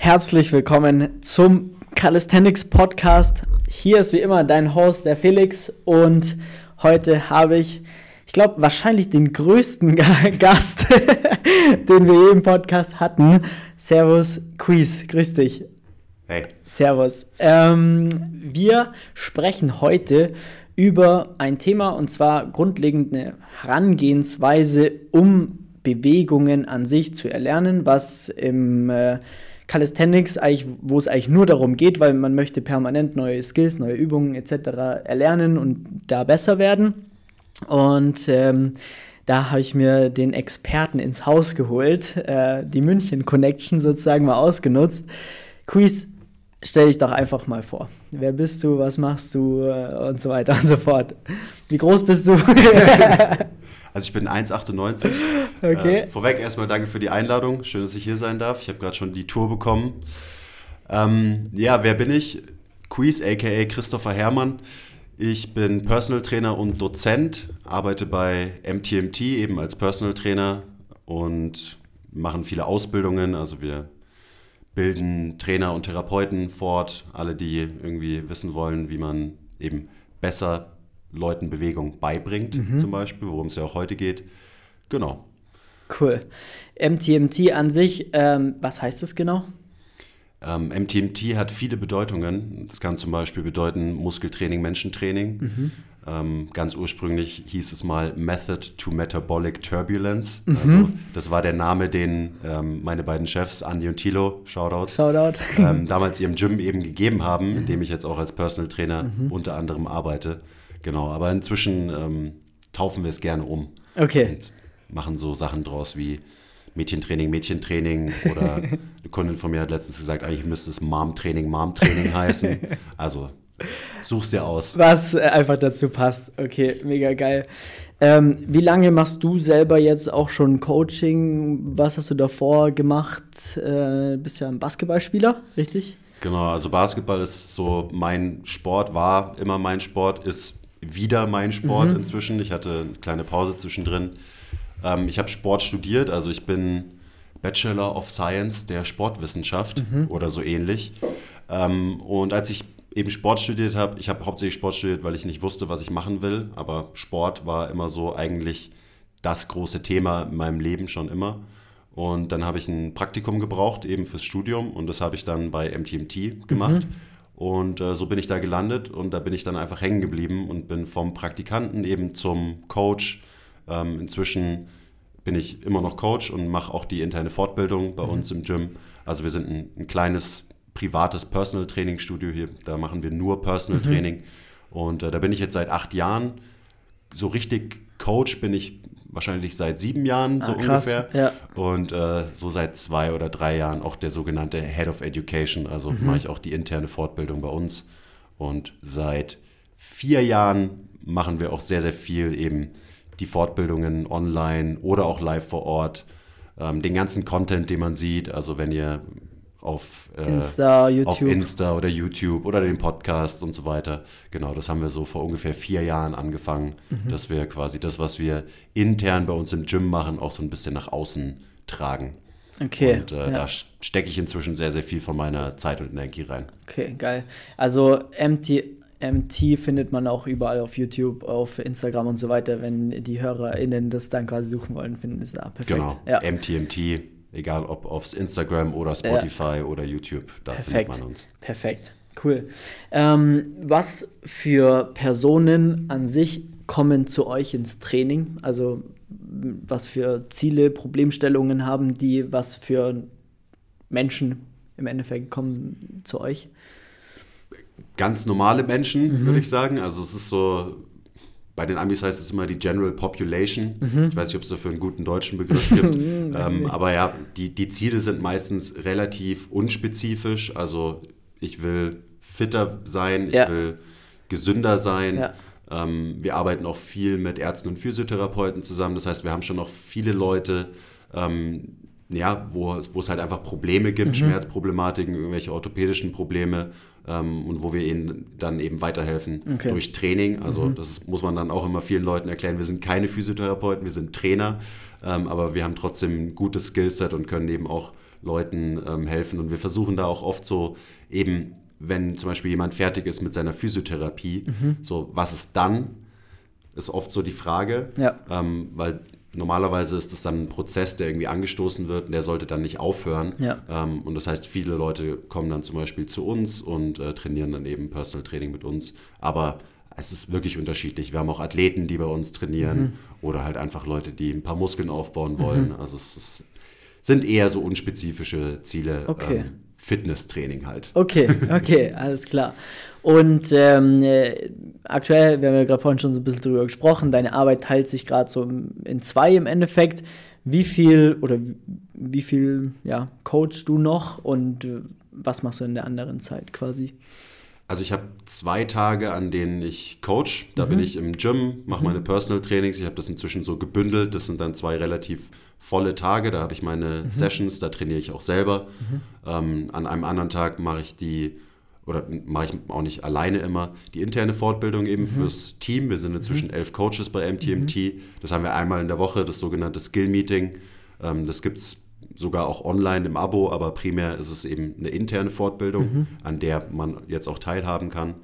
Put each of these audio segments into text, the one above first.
Herzlich willkommen zum Calisthenics Podcast. Hier ist wie immer dein Host, der Felix, und heute habe ich, ich glaube, wahrscheinlich den größten Gast, den wir je im Podcast hatten. Servus, Quiz, grüß dich. Hey. Servus. Ähm, wir sprechen heute über ein Thema und zwar grundlegend eine Herangehensweise, um Bewegungen an sich zu erlernen, was im äh, Calisthenics eigentlich, wo es eigentlich nur darum geht, weil man möchte permanent neue Skills, neue Übungen etc. erlernen und da besser werden. Und ähm, da habe ich mir den Experten ins Haus geholt, äh, die München Connection sozusagen mal ausgenutzt. Quiz, stell dich doch einfach mal vor. Wer bist du, was machst du äh, und so weiter und so fort. Wie groß bist du? Also ich bin 1,98. Okay. Äh, vorweg erstmal danke für die Einladung. Schön, dass ich hier sein darf. Ich habe gerade schon die Tour bekommen. Ähm, ja, wer bin ich? Quiz, aka Christopher Herrmann. Ich bin Personal Trainer und Dozent, arbeite bei MTMT eben als Personal Trainer und machen viele Ausbildungen. Also wir bilden Trainer und Therapeuten fort, alle, die irgendwie wissen wollen, wie man eben besser Leuten Bewegung beibringt, mhm. zum Beispiel, worum es ja auch heute geht. Genau. Cool. MTMT an sich, ähm, was heißt das genau? Ähm, MTMT hat viele Bedeutungen. Es kann zum Beispiel bedeuten Muskeltraining, Menschentraining. Mhm. Ähm, ganz ursprünglich hieß es mal Method to Metabolic Turbulence. Mhm. Also das war der Name, den ähm, meine beiden Chefs, Andi und Thilo, Shoutout, Shoutout. Ähm, damals ihrem Gym eben gegeben haben, in dem ich jetzt auch als Personal Trainer mhm. unter anderem arbeite. Genau, aber inzwischen ähm, taufen wir es gerne um. Okay. Und machen so Sachen draus wie Mädchentraining, Mädchentraining oder eine Kundin von mir hat letztens gesagt, eigentlich müsste es Mom-Training, Mom-Training heißen. Also such's dir aus. Was einfach dazu passt. Okay, mega geil. Ähm, wie lange machst du selber jetzt auch schon Coaching? Was hast du davor gemacht? Äh, bist ja ein Basketballspieler, richtig? Genau, also Basketball ist so mein Sport, war immer mein Sport, ist wieder mein Sport mhm. inzwischen. Ich hatte eine kleine Pause zwischendrin. Ähm, ich habe Sport studiert, also ich bin Bachelor of Science der Sportwissenschaft mhm. oder so ähnlich. Ähm, und als ich eben Sport studiert habe, ich habe hauptsächlich Sport studiert, weil ich nicht wusste, was ich machen will, aber Sport war immer so eigentlich das große Thema in meinem Leben schon immer. Und dann habe ich ein Praktikum gebraucht, eben fürs Studium, und das habe ich dann bei MTMT gemacht. Mhm. Und äh, so bin ich da gelandet und da bin ich dann einfach hängen geblieben und bin vom Praktikanten eben zum Coach. Ähm, inzwischen bin ich immer noch Coach und mache auch die interne Fortbildung bei mhm. uns im Gym. Also wir sind ein, ein kleines privates Personal Training Studio hier. Da machen wir nur Personal mhm. Training. Und äh, da bin ich jetzt seit acht Jahren. So richtig Coach bin ich wahrscheinlich seit sieben Jahren so ah, ungefähr. Ja. Und äh, so seit zwei oder drei Jahren auch der sogenannte Head of Education. Also mhm. mache ich auch die interne Fortbildung bei uns. Und seit vier Jahren machen wir auch sehr, sehr viel eben die Fortbildungen online oder auch live vor Ort. Ähm, den ganzen Content, den man sieht. Also wenn ihr auf, äh, Insta, auf Insta oder YouTube oder den Podcast und so weiter. Genau, das haben wir so vor ungefähr vier Jahren angefangen, mhm. dass wir quasi das, was wir intern bei uns im Gym machen, auch so ein bisschen nach außen tragen. Okay. Und äh, ja. da stecke ich inzwischen sehr, sehr viel von meiner Zeit und Energie rein. Okay, geil. Also MT, MT findet man auch überall auf YouTube, auf Instagram und so weiter. Wenn die HörerInnen das dann quasi suchen wollen, finden es da perfekt. Genau, ja. MTMT Egal ob auf Instagram oder Spotify ja. oder YouTube, da Perfekt. findet man uns. Perfekt, cool. Ähm, was für Personen an sich kommen zu euch ins Training? Also was für Ziele, Problemstellungen haben die? Was für Menschen im Endeffekt kommen zu euch? Ganz normale Menschen, mhm. würde ich sagen. Also es ist so bei den Amis heißt es immer die General Population. Mhm. Ich weiß nicht, ob es dafür einen guten deutschen Begriff gibt. ähm, aber ja, die, die Ziele sind meistens relativ unspezifisch. Also ich will fitter sein, ich ja. will gesünder sein. Ja. Ähm, wir arbeiten auch viel mit Ärzten und Physiotherapeuten zusammen. Das heißt, wir haben schon noch viele Leute, ähm, ja, wo, wo es halt einfach Probleme gibt, mhm. Schmerzproblematiken, irgendwelche orthopädischen Probleme ähm, und wo wir ihnen dann eben weiterhelfen okay. durch Training. Also mhm. das muss man dann auch immer vielen Leuten erklären. Wir sind keine Physiotherapeuten, wir sind Trainer, ähm, aber wir haben trotzdem ein gutes Skillset und können eben auch Leuten ähm, helfen. Und wir versuchen da auch oft so eben, wenn zum Beispiel jemand fertig ist mit seiner Physiotherapie, mhm. so was ist dann? Ist oft so die Frage, ja. ähm, weil normalerweise ist es dann ein Prozess, der irgendwie angestoßen wird und der sollte dann nicht aufhören. Ja. Ähm, und das heißt, viele Leute kommen dann zum Beispiel zu uns und äh, trainieren dann eben Personal Training mit uns. Aber es ist wirklich unterschiedlich. Wir haben auch Athleten, die bei uns trainieren mhm. oder halt einfach Leute, die ein paar Muskeln aufbauen wollen. Mhm. Also es ist, sind eher so unspezifische Ziele. Okay. Ähm, Fitnesstraining halt. Okay, okay, alles klar. Und ähm, äh, aktuell, wir haben ja gerade vorhin schon so ein bisschen drüber gesprochen, deine Arbeit teilt sich gerade so in zwei im Endeffekt. Wie viel oder wie, wie viel ja, coach du noch und äh, was machst du in der anderen Zeit quasi? Also ich habe zwei Tage, an denen ich coach. Da mhm. bin ich im Gym, mache mhm. meine Personal Trainings. Ich habe das inzwischen so gebündelt. Das sind dann zwei relativ volle Tage. Da habe ich meine mhm. Sessions, da trainiere ich auch selber. Mhm. Ähm, an einem anderen Tag mache ich die, oder mache ich auch nicht alleine immer, die interne Fortbildung eben mhm. fürs Team. Wir sind inzwischen mhm. elf Coaches bei MTMT. Das haben wir einmal in der Woche, das sogenannte Skill Meeting. Ähm, das gibt es sogar auch online im Abo, aber primär ist es eben eine interne Fortbildung, mhm. an der man jetzt auch teilhaben kann.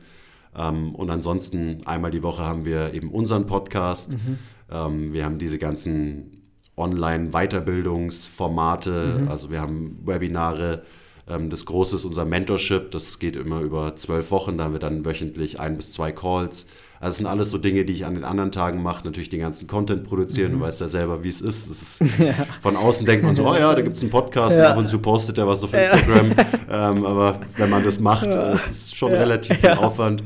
Ähm, und ansonsten einmal die Woche haben wir eben unseren Podcast. Mhm. Ähm, wir haben diese ganzen Online-Weiterbildungsformate, mhm. also wir haben Webinare. Ähm, das Große ist unser Mentorship, das geht immer über zwölf Wochen, da haben wir dann wöchentlich ein bis zwei Calls. Also das sind alles so Dinge, die ich an den anderen Tagen mache. Natürlich den ganzen Content produzieren. Mhm. Du weißt ja selber, wie es ist. ist ja. Von außen denkt man so, oh ja, da gibt es einen Podcast ja. und ab und zu postet er was auf Instagram. Ja. Ähm, aber wenn man das macht, ja. es ist schon relativ viel Aufwand.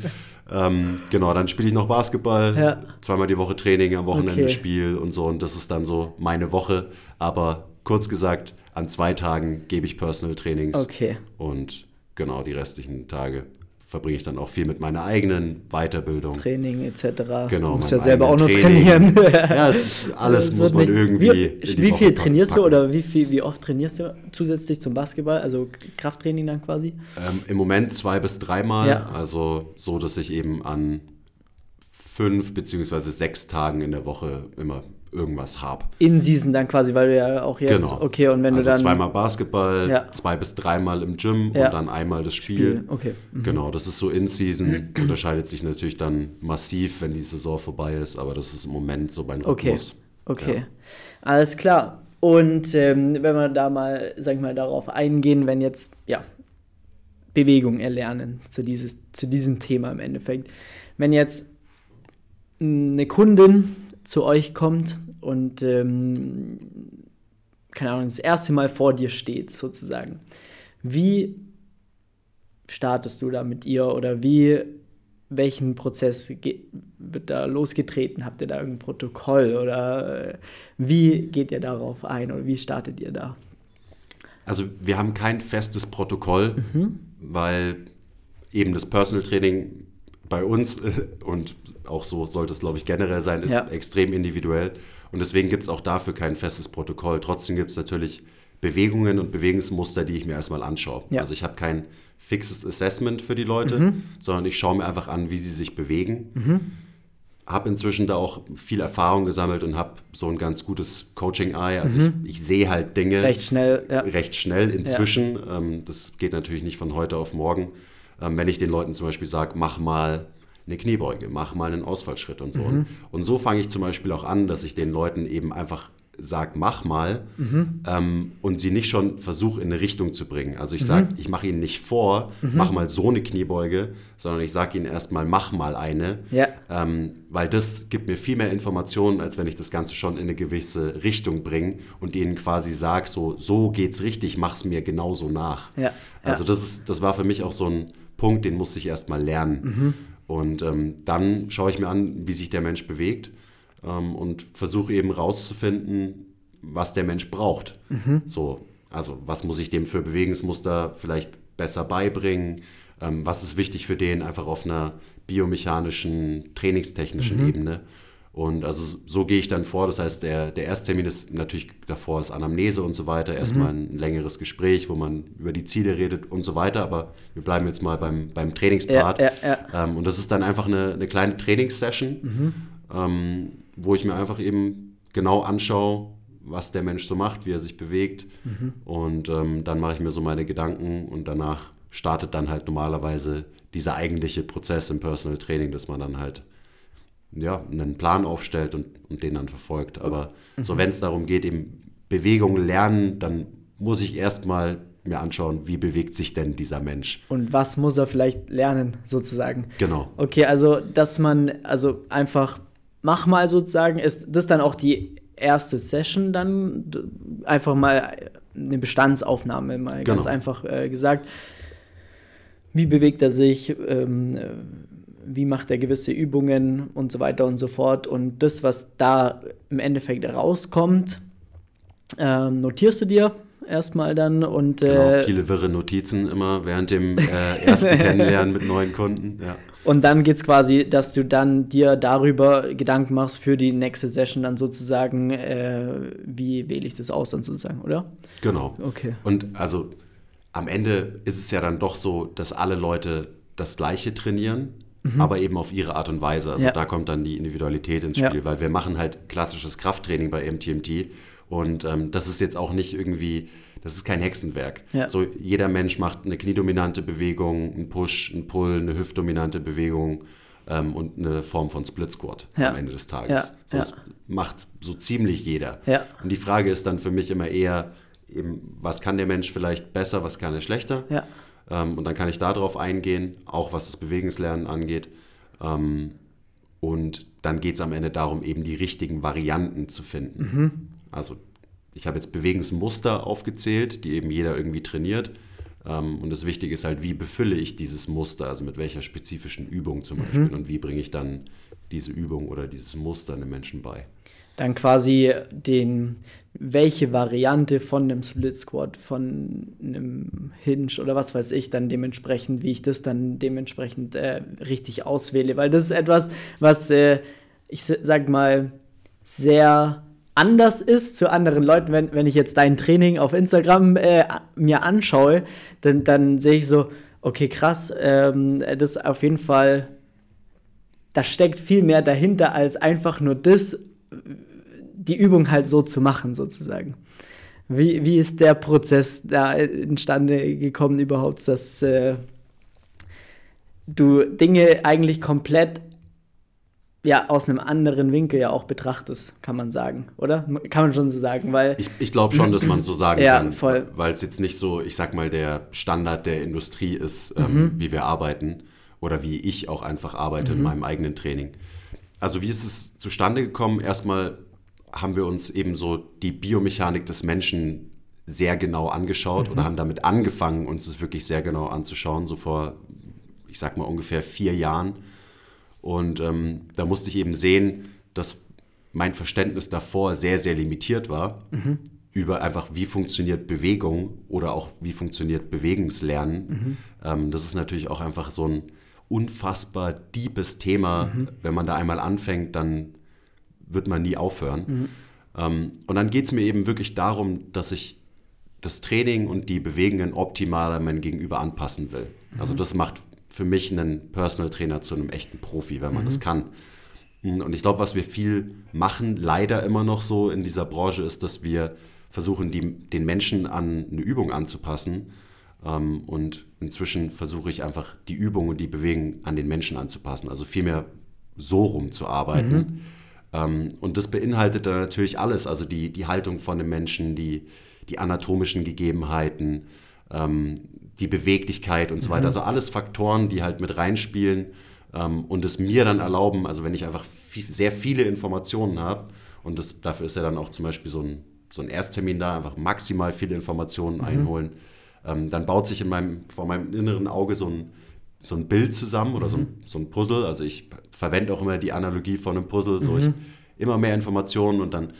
Ähm, genau, dann spiele ich noch Basketball, zweimal die Woche Training, am Wochenende okay. Spiel und so. Und das ist dann so meine Woche. Aber kurz gesagt, an zwei Tagen gebe ich Personal Trainings. Okay. Und genau die restlichen Tage verbringe ich dann auch viel mit meiner eigenen Weiterbildung. Training etc. Genau. Du musst ja selber auch noch trainieren. ja, es, alles muss man nicht, irgendwie. Wie, wie viel trainierst packen. du oder wie, viel, wie oft trainierst du zusätzlich zum Basketball? Also Krafttraining dann quasi? Ähm, Im Moment zwei bis dreimal. Ja. Also so, dass ich eben an fünf beziehungsweise sechs Tagen in der Woche immer irgendwas habe. In Season dann quasi, weil du ja auch jetzt. Genau. Okay, und wenn also du dann. zweimal Basketball, ja. zwei bis dreimal im Gym ja. und dann einmal das Spiel. Spiel. Okay. Mhm. Genau, das ist so in Season. Unterscheidet sich natürlich dann massiv, wenn die Saison vorbei ist, aber das ist im Moment so beim Rhythmus. Okay. Okay. Ja. Alles klar. Und ähm, wenn wir da mal, sag ich mal, darauf eingehen, wenn jetzt, ja, Bewegung erlernen zu, dieses, zu diesem Thema im Endeffekt. Wenn jetzt eine Kundin zu euch kommt und ähm, keine Ahnung, das erste Mal vor dir steht, sozusagen. Wie startest du da mit ihr oder wie, welchen Prozess wird da losgetreten? Habt ihr da irgendein Protokoll oder äh, wie geht ihr darauf ein oder wie startet ihr da? Also wir haben kein festes Protokoll, mhm. weil eben das Personal Training bei uns und auch so sollte es, glaube ich, generell sein, ist ja. extrem individuell. Und deswegen gibt es auch dafür kein festes Protokoll. Trotzdem gibt es natürlich Bewegungen und Bewegungsmuster, die ich mir erstmal anschaue. Ja. Also ich habe kein fixes Assessment für die Leute, mhm. sondern ich schaue mir einfach an, wie sie sich bewegen. Mhm. Habe inzwischen da auch viel Erfahrung gesammelt und habe so ein ganz gutes Coaching-Eye. Also mhm. ich, ich sehe halt Dinge recht schnell, ja. recht schnell inzwischen. Ähm, das geht natürlich nicht von heute auf morgen. Ähm, wenn ich den Leuten zum Beispiel sage, mach mal eine Kniebeuge, mach mal einen Ausfallschritt und so. Mhm. Und so fange ich zum Beispiel auch an, dass ich den Leuten eben einfach sage, mach mal mhm. ähm, und sie nicht schon versuche in eine Richtung zu bringen. Also ich sage, mhm. ich mache ihnen nicht vor, mhm. mach mal so eine Kniebeuge, sondern ich sage ihnen erstmal, mach mal eine, ja. ähm, weil das gibt mir viel mehr Informationen, als wenn ich das Ganze schon in eine gewisse Richtung bringe und ihnen quasi sage, so, so geht's richtig, mach's mir genauso nach. Ja. Also das, ist, das war für mich auch so ein Punkt, den musste ich erstmal lernen. Mhm. Und ähm, dann schaue ich mir an, wie sich der Mensch bewegt ähm, und versuche eben rauszufinden, was der Mensch braucht. Mhm. So, also was muss ich dem für Bewegungsmuster vielleicht besser beibringen? Ähm, was ist wichtig für den einfach auf einer biomechanischen, trainingstechnischen mhm. Ebene? Und also so gehe ich dann vor. Das heißt, der, der Ersttermin ist natürlich davor ist Anamnese und so weiter. Erstmal mhm. ein längeres Gespräch, wo man über die Ziele redet und so weiter. Aber wir bleiben jetzt mal beim, beim Trainingspart. Ja, ja, ja. Ähm, und das ist dann einfach eine, eine kleine Trainingssession, mhm. ähm, wo ich mir einfach eben genau anschaue, was der Mensch so macht, wie er sich bewegt. Mhm. Und ähm, dann mache ich mir so meine Gedanken und danach startet dann halt normalerweise dieser eigentliche Prozess im Personal Training, dass man dann halt ja, einen Plan aufstellt und, und den dann verfolgt. Aber mhm. so wenn es darum geht, eben Bewegung lernen, dann muss ich erstmal mir anschauen, wie bewegt sich denn dieser Mensch. Und was muss er vielleicht lernen, sozusagen. Genau. Okay, also dass man, also einfach mach mal sozusagen, ist das dann auch die erste Session dann einfach mal eine Bestandsaufnahme, mal genau. ganz einfach äh, gesagt. Wie bewegt er sich? Ähm, wie macht er gewisse Übungen und so weiter und so fort. Und das, was da im Endeffekt rauskommt, ähm, notierst du dir erstmal dann und genau, äh, viele wirre Notizen immer während dem äh, ersten Kennenlernen mit neuen Kunden. Ja. Und dann geht es quasi, dass du dann dir darüber Gedanken machst für die nächste Session dann sozusagen, äh, wie wähle ich das aus dann sozusagen, oder? Genau. Okay. Und also am Ende ist es ja dann doch so, dass alle Leute das Gleiche trainieren mhm. aber eben auf ihre Art und Weise. Also ja. da kommt dann die Individualität ins Spiel, ja. weil wir machen halt klassisches Krafttraining bei MTMT und ähm, das ist jetzt auch nicht irgendwie, das ist kein Hexenwerk. Ja. So jeder Mensch macht eine kniedominante Bewegung, einen Push, einen Pull, eine hüftdominante Bewegung ähm, und eine Form von Split Squat am Ende des Tages. So, das macht so ziemlich jeder. Und die Frage ist dann für mich immer eher, eben, was kann der Mensch vielleicht besser, was kann er schlechter? Ähm, und dann kann ich darauf eingehen, auch was das Bewegungslernen angeht. Ähm, und dann geht es am Ende darum, eben die richtigen Varianten zu finden. Mhm. Also ich habe jetzt Bewegungsmuster aufgezählt, die eben jeder irgendwie trainiert. Ähm, und das Wichtige ist halt, wie befülle ich dieses Muster, also mit welcher spezifischen Übung zum mhm. Beispiel und wie bringe ich dann diese Übung oder dieses Muster einem Menschen bei dann quasi den, welche Variante von einem Split Squat, von einem Hinge oder was weiß ich, dann dementsprechend, wie ich das dann dementsprechend äh, richtig auswähle. Weil das ist etwas, was äh, ich sag mal sehr anders ist zu anderen Leuten. Wenn, wenn ich jetzt dein Training auf Instagram äh, mir anschaue, dann, dann sehe ich so, okay, krass, ähm, das ist auf jeden Fall, da steckt viel mehr dahinter als einfach nur das, die Übung halt so zu machen, sozusagen. Wie, wie ist der Prozess da entstande gekommen überhaupt, dass äh, du Dinge eigentlich komplett ja, aus einem anderen Winkel ja auch betrachtest, kann man sagen, oder? Kann man schon so sagen, weil. Ich, ich glaube schon, dass man so sagen ja, kann, voll. weil es jetzt nicht so, ich sag mal, der Standard der Industrie ist, ähm, mhm. wie wir arbeiten oder wie ich auch einfach arbeite mhm. in meinem eigenen Training. Also, wie ist es zustande gekommen? Erstmal haben wir uns eben so die Biomechanik des Menschen sehr genau angeschaut mhm. oder haben damit angefangen, uns es wirklich sehr genau anzuschauen, so vor, ich sag mal, ungefähr vier Jahren. Und ähm, da musste ich eben sehen, dass mein Verständnis davor sehr, sehr limitiert war mhm. über einfach, wie funktioniert Bewegung oder auch wie funktioniert Bewegungslernen. Mhm. Ähm, das ist natürlich auch einfach so ein unfassbar deepes Thema. Mhm. Wenn man da einmal anfängt, dann wird man nie aufhören. Mhm. Ähm, und dann geht es mir eben wirklich darum, dass ich das Training und die Bewegungen optimal meinem Gegenüber anpassen will. Mhm. Also das macht für mich einen Personal Trainer zu einem echten Profi, wenn man mhm. das kann. Und ich glaube, was wir viel machen, leider immer noch so in dieser Branche, ist, dass wir versuchen, die, den Menschen an eine Übung anzupassen. Ähm, und inzwischen versuche ich einfach die Übung und die Bewegung an den Menschen anzupassen. Also vielmehr so rum zu arbeiten. Mhm. Ähm, und das beinhaltet dann natürlich alles, also die, die Haltung von dem Menschen, die, die anatomischen Gegebenheiten, ähm, die Beweglichkeit und so weiter. Mhm. Also alles Faktoren, die halt mit reinspielen ähm, und es mir dann erlauben, also wenn ich einfach viel, sehr viele Informationen habe, und das, dafür ist ja dann auch zum Beispiel so ein, so ein Ersttermin da, einfach maximal viele Informationen mhm. einholen, dann baut sich in meinem, vor meinem inneren Auge so ein so ein Bild zusammen oder mhm. so, ein, so ein Puzzle. Also ich verwende auch immer die Analogie von einem Puzzle, so mhm. ich, immer mehr Informationen und dann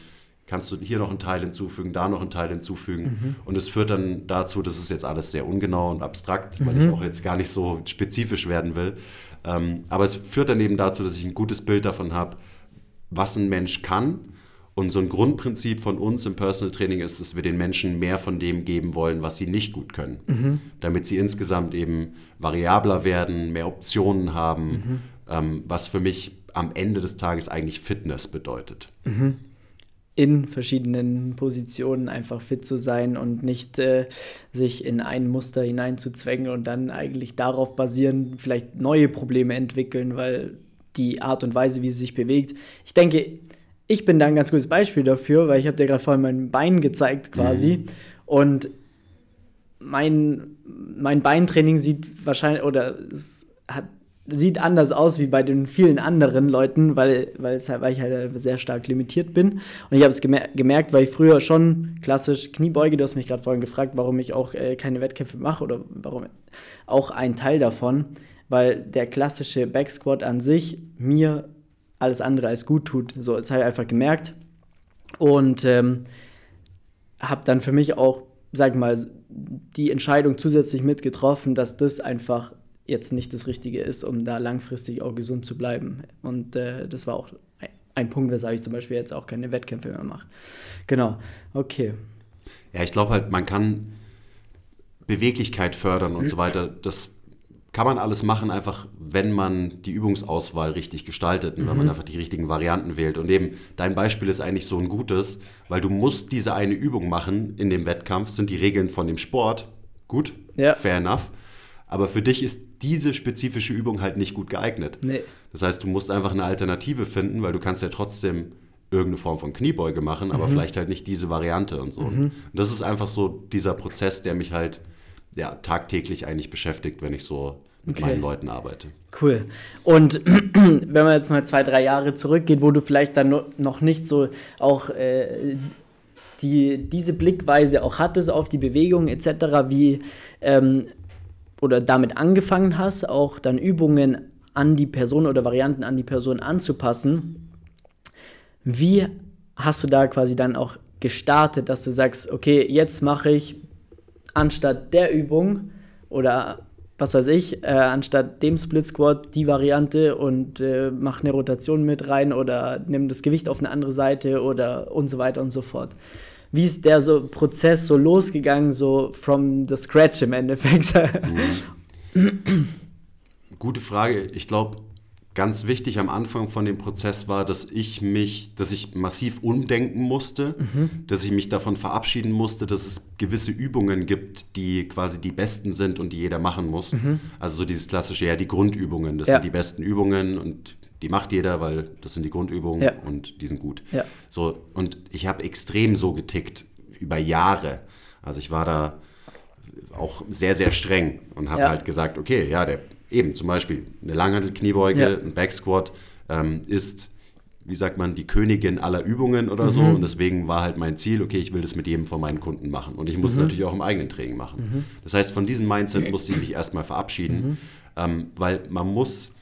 kannst du hier noch einen Teil hinzufügen, da noch einen Teil hinzufügen. Mhm. Und es führt dann dazu, dass es jetzt alles sehr ungenau und abstrakt, weil ich mhm. auch jetzt gar nicht so spezifisch werden will. Ähm, aber es führt dann eben dazu, dass ich ein gutes Bild davon habe, was ein Mensch kann und so ein Grundprinzip von uns im Personal Training ist, dass wir den Menschen mehr von dem geben wollen, was sie nicht gut können, mhm. damit sie insgesamt eben variabler werden, mehr Optionen haben, mhm. ähm, was für mich am Ende des Tages eigentlich Fitness bedeutet. Mhm. in verschiedenen Positionen einfach fit zu sein und nicht äh, sich in ein Muster hineinzuzwängen und dann eigentlich darauf basieren, vielleicht neue Probleme entwickeln, weil die Art und Weise, wie sie sich bewegt. Ich denke, ich bin da ein ganz gutes Beispiel dafür, weil ich habe dir gerade vorhin mein Bein gezeigt quasi mhm. und mein, mein Beintraining sieht wahrscheinlich oder es hat sieht anders aus wie bei den vielen anderen Leuten, weil, weil, halt, weil ich halt sehr stark limitiert bin. Und ich habe es gemer gemerkt, weil ich früher schon klassisch Kniebeuge, du hast mich gerade vorhin gefragt, warum ich auch äh, keine Wettkämpfe mache oder warum auch ein Teil davon, weil der klassische Backsquat an sich mir alles andere als gut tut. So, das habe ich einfach gemerkt. Und ähm, habe dann für mich auch, sag mal, die Entscheidung zusätzlich mitgetroffen, dass das einfach jetzt nicht das Richtige ist, um da langfristig auch gesund zu bleiben. Und äh, das war auch ein Punkt, weshalb ich zum Beispiel jetzt auch keine Wettkämpfe mehr mache. Genau, okay. Ja, ich glaube halt, man kann Beweglichkeit fördern und so weiter. Das kann man alles machen, einfach wenn man die Übungsauswahl richtig gestaltet und mhm. wenn man mhm. einfach die richtigen Varianten wählt. Und eben dein Beispiel ist eigentlich so ein gutes, weil du musst diese eine Übung machen in dem Wettkampf, sind die Regeln von dem Sport. Gut, ja. fair enough. Aber für dich ist diese spezifische Übung halt nicht gut geeignet. Nee. Das heißt, du musst einfach eine Alternative finden, weil du kannst ja trotzdem irgendeine Form von Kniebeuge machen, aber mhm. vielleicht halt nicht diese Variante und so. Mhm. Und das ist einfach so dieser Prozess, der mich halt ja, tagtäglich eigentlich beschäftigt, wenn ich so mit okay. meinen Leuten arbeite. Cool. Und wenn man jetzt mal zwei, drei Jahre zurückgeht, wo du vielleicht dann noch nicht so auch äh, die, diese Blickweise auch hattest auf die Bewegung etc., wie ähm, oder damit angefangen hast, auch dann Übungen an die Person oder Varianten an die Person anzupassen, wie hast du da quasi dann auch gestartet, dass du sagst, okay, jetzt mache ich anstatt der Übung oder was weiß ich, äh, anstatt dem Split Squat die Variante und äh, mach eine Rotation mit rein oder nimm das Gewicht auf eine andere Seite oder und so weiter und so fort wie ist der so Prozess so losgegangen, so from the scratch im Endeffekt? Mhm. Gute Frage. Ich glaube, ganz wichtig am Anfang von dem Prozess war, dass ich mich, dass ich massiv umdenken musste, mhm. dass ich mich davon verabschieden musste, dass es gewisse Übungen gibt, die quasi die besten sind und die jeder machen muss. Mhm. Also so dieses klassische, ja, die Grundübungen, das ja. sind die besten Übungen und die macht jeder, weil das sind die Grundübungen ja. und die sind gut. Ja. So, und ich habe extrem so getickt über Jahre. Also ich war da auch sehr, sehr streng und habe halt gesagt, okay, ja, der eben zum Beispiel eine Langhantel-Kniebeuge, ein Backsquat ähm, ist, wie sagt man, die Königin aller Übungen oder mhm. so. Und deswegen war halt mein Ziel, okay, ich will das mit jedem von meinen Kunden machen. Und ich muss mhm. es natürlich auch im eigenen Training machen. Mhm. Das heißt, von diesem Mindset musste ich mich erstmal verabschieden, mhm. ähm, weil man muss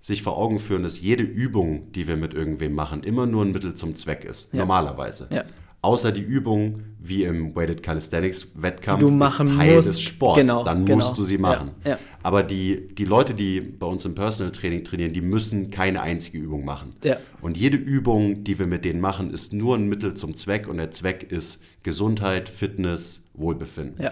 sich vor Augen führen, dass jede Übung, die wir mit irgendwem machen, immer nur ein Mittel zum Zweck ist. Ja. Normalerweise. Ja. Außer die Übung, wie im Weighted Calisthenics Wettkampf, die du machen ist Teil musst. des Sports. Genau, dann genau. musst du sie machen. Ja. Aber die, die Leute, die bei uns im Personal Training trainieren, die müssen keine einzige Übung machen. Und jede Übung, die wir mit denen machen, ist nur ein Mittel zum Zweck und der Zweck ist Gesundheit, Fitness, Wohlbefinden.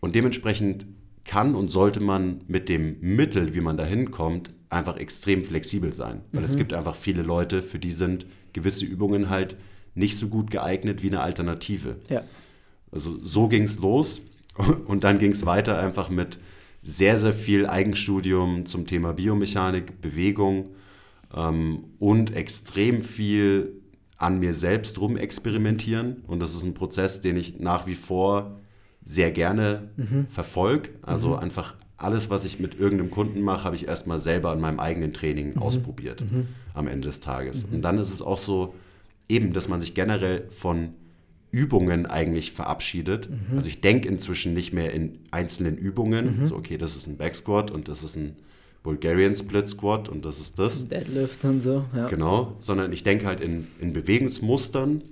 Und dementsprechend kann und sollte man mit dem Mittel, wie man da hinkommt, einfach extrem flexibel sein. Weil mhm. es gibt einfach viele Leute, für die sind gewisse Übungen halt nicht so gut geeignet wie eine Alternative. Ja. Also so ging es los und dann ging es weiter einfach mit sehr, sehr viel Eigenstudium zum Thema Biomechanik, Bewegung ähm, und extrem viel an mir selbst rumexperimentieren. Und das ist ein Prozess, den ich nach wie vor sehr gerne mhm. verfolge. Also mhm. einfach alles, was ich mit irgendeinem Kunden mache, habe ich erstmal selber an meinem eigenen Training mhm. ausprobiert mhm. am Ende des Tages. Mhm. Und dann ist es auch so, eben, dass man sich generell von Übungen eigentlich verabschiedet. Mhm. Also ich denke inzwischen nicht mehr in einzelnen Übungen. Mhm. So, okay, das ist ein Back Squat und das ist ein Bulgarian Split Squat und das ist das. Deadlift und so, ja. Genau, sondern ich denke halt in, in Bewegungsmustern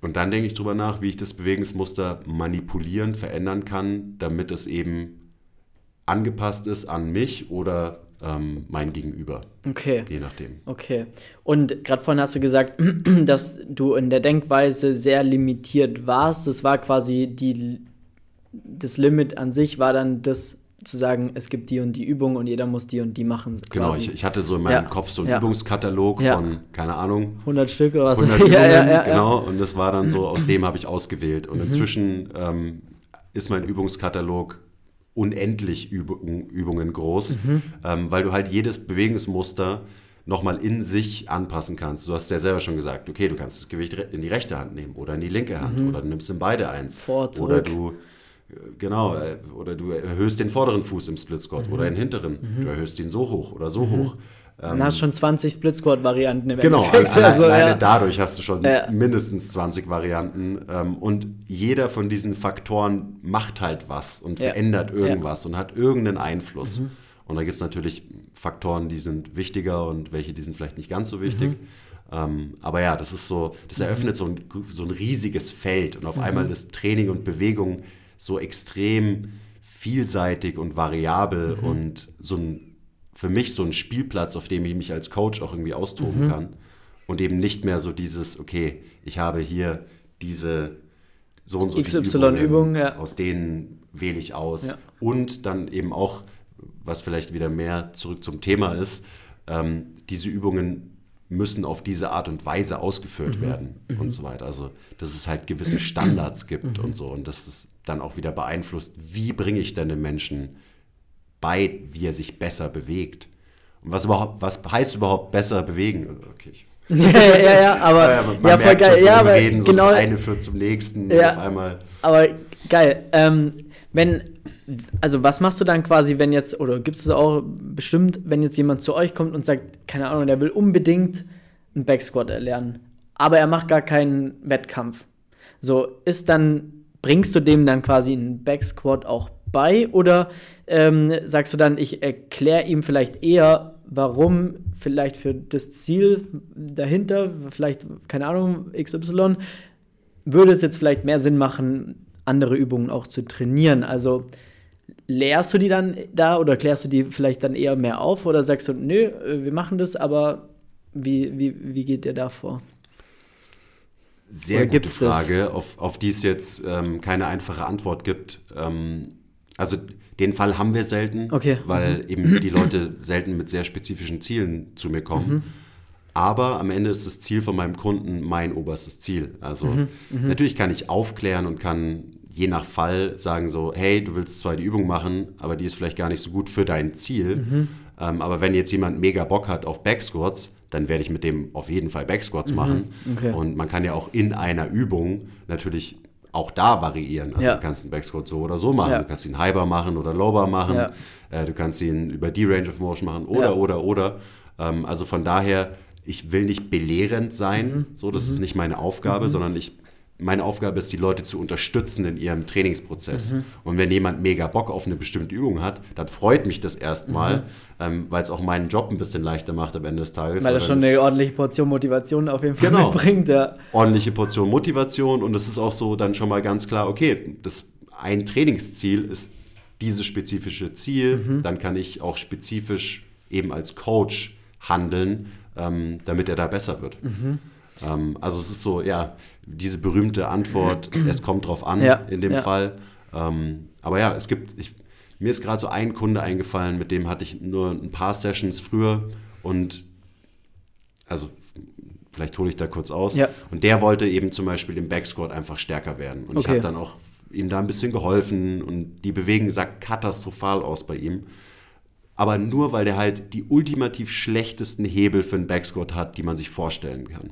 und dann denke ich drüber nach, wie ich das Bewegungsmuster manipulieren, verändern kann, damit es eben angepasst ist an mich oder ähm, mein Gegenüber. Okay. Je nachdem. Okay. Und gerade vorhin hast du gesagt, dass du in der Denkweise sehr limitiert warst. Das war quasi die, das Limit an sich war dann das zu sagen, es gibt die und die Übung und jeder muss die und die machen. Quasi. Genau, ich, ich, hatte so in meinem ja. Kopf so einen ja. Übungskatalog ja. von, keine Ahnung. 100 Stück oder was. 100 Übungen, genau. Und das war dann so, aus dem habe ich ausgewählt. Und mhm. inzwischen ähm, ist mein Übungskatalog unendlich Übung, Übungen groß, mhm. ähm, weil du halt jedes Bewegungsmuster nochmal in sich anpassen kannst. Du hast ja selber schon gesagt, okay, du kannst das Gewicht in die rechte Hand nehmen oder in die linke Hand mhm. oder du nimmst in beide eins. Vor, zurück. Oder du Genau, äh, oder du erhöhst den vorderen Fuß im Split Squat mhm. oder den hinteren. Mhm. Du erhöhst ihn so hoch oder so mhm. hoch. Dann hast du schon 20 Split Squat Varianten im Genau, Endeffekt. Alle, also, alleine ja. dadurch hast du schon ja. mindestens 20 Varianten. Ähm, und jeder von diesen Faktoren macht halt was und ja. verändert irgendwas und hat irgendeinen Einfluss. Mhm. Und da gibt es natürlich Faktoren, die sind wichtiger und welche, die sind vielleicht nicht ganz so wichtig. Mhm. Ähm, aber ja, das ist so, das eröffnet so ein, so ein riesiges Feld und auf mhm. einmal ist Training und Bewegung so extrem vielseitig und variabel mhm. und so ein, für mich so ein Spielplatz, auf dem ich mich als Coach auch irgendwie austoben mhm. kann. Und eben nicht mehr so dieses, okay, ich habe hier diese so und so XY-Übungen, ja. aus denen wähle ich aus. Ja. Und dann eben auch, was vielleicht wieder mehr zurück zum Thema ist, ähm, diese Übungen müssen auf diese Art und Weise ausgeführt mhm. werden mhm. und so weiter. Also, dass es halt gewisse Standards gibt mhm. und so und dass es dann auch wieder beeinflusst, wie bringe ich denn den Menschen bei, wie er sich besser bewegt. Und was überhaupt, was heißt überhaupt besser bewegen? Also, okay, ich ja, ja, ja, aber ja, man, man ja, voll geil. So ja, aber Reden, so genau, das eine führt zum nächsten ja, auf einmal. Aber geil. Ähm, wenn, also was machst du dann quasi, wenn jetzt, oder gibt es auch bestimmt, wenn jetzt jemand zu euch kommt und sagt, keine Ahnung, der will unbedingt einen Backsquat erlernen, aber er macht gar keinen Wettkampf. So, ist dann, bringst du dem dann quasi einen Backsquat auch bei oder ähm, sagst du dann, ich erkläre ihm vielleicht eher, warum vielleicht für das Ziel dahinter, vielleicht, keine Ahnung, XY, würde es jetzt vielleicht mehr Sinn machen, andere Übungen auch zu trainieren. Also lehrst du die dann da oder klärst du die vielleicht dann eher mehr auf oder sagst du, nö, äh, wir machen das, aber wie, wie, wie geht ihr da vor? Sehr oder gute Frage, auf, auf die es jetzt ähm, keine einfache Antwort gibt. Ähm, also den Fall haben wir selten, okay. weil mhm. eben die Leute selten mit sehr spezifischen Zielen zu mir kommen. Mhm. Aber am Ende ist das Ziel von meinem Kunden mein oberstes Ziel. Also mhm. mhm. natürlich kann ich aufklären und kann je nach Fall sagen so, hey, du willst zwar die Übung machen, aber die ist vielleicht gar nicht so gut für dein Ziel. Mhm. Ähm, aber wenn jetzt jemand mega Bock hat auf Backsquats, dann werde ich mit dem auf jeden Fall Backsquats mhm. machen. Okay. Und man kann ja auch in einer Übung natürlich auch da variieren. Also ja. du kannst einen Backsquat so oder so machen. Ja. Du kannst ihn Highbar machen oder Lowbar machen. Ja. Äh, du kannst ihn über die Range of Motion machen oder, oder, oder. Ähm, also von daher, ich will nicht belehrend sein. Mhm. So, das mhm. ist nicht meine Aufgabe, mhm. sondern ich meine Aufgabe ist, die Leute zu unterstützen in ihrem Trainingsprozess. Mhm. Und wenn jemand mega Bock auf eine bestimmte Übung hat, dann freut mich das erstmal, mhm. ähm, weil es auch meinen Job ein bisschen leichter macht am Ende des Tages. Weil er schon eine ordentliche Portion Motivation auf jeden Fall genau. mitbringt. Ja. Ordentliche Portion Motivation und es ist auch so dann schon mal ganz klar, okay, das ein Trainingsziel ist dieses spezifische Ziel, mhm. dann kann ich auch spezifisch eben als Coach handeln, ähm, damit er da besser wird. Mhm. Ähm, also es ist so, ja, diese berühmte Antwort, es kommt drauf an ja, in dem ja. Fall. Ähm, aber ja, es gibt, ich, mir ist gerade so ein Kunde eingefallen, mit dem hatte ich nur ein paar Sessions früher und also vielleicht hole ich da kurz aus. Ja. Und der wollte eben zum Beispiel im Backsquat einfach stärker werden. Und okay. ich habe dann auch ihm da ein bisschen geholfen und die Bewegung sah katastrophal aus bei ihm. Aber nur weil der halt die ultimativ schlechtesten Hebel für einen Backsquat hat, die man sich vorstellen kann.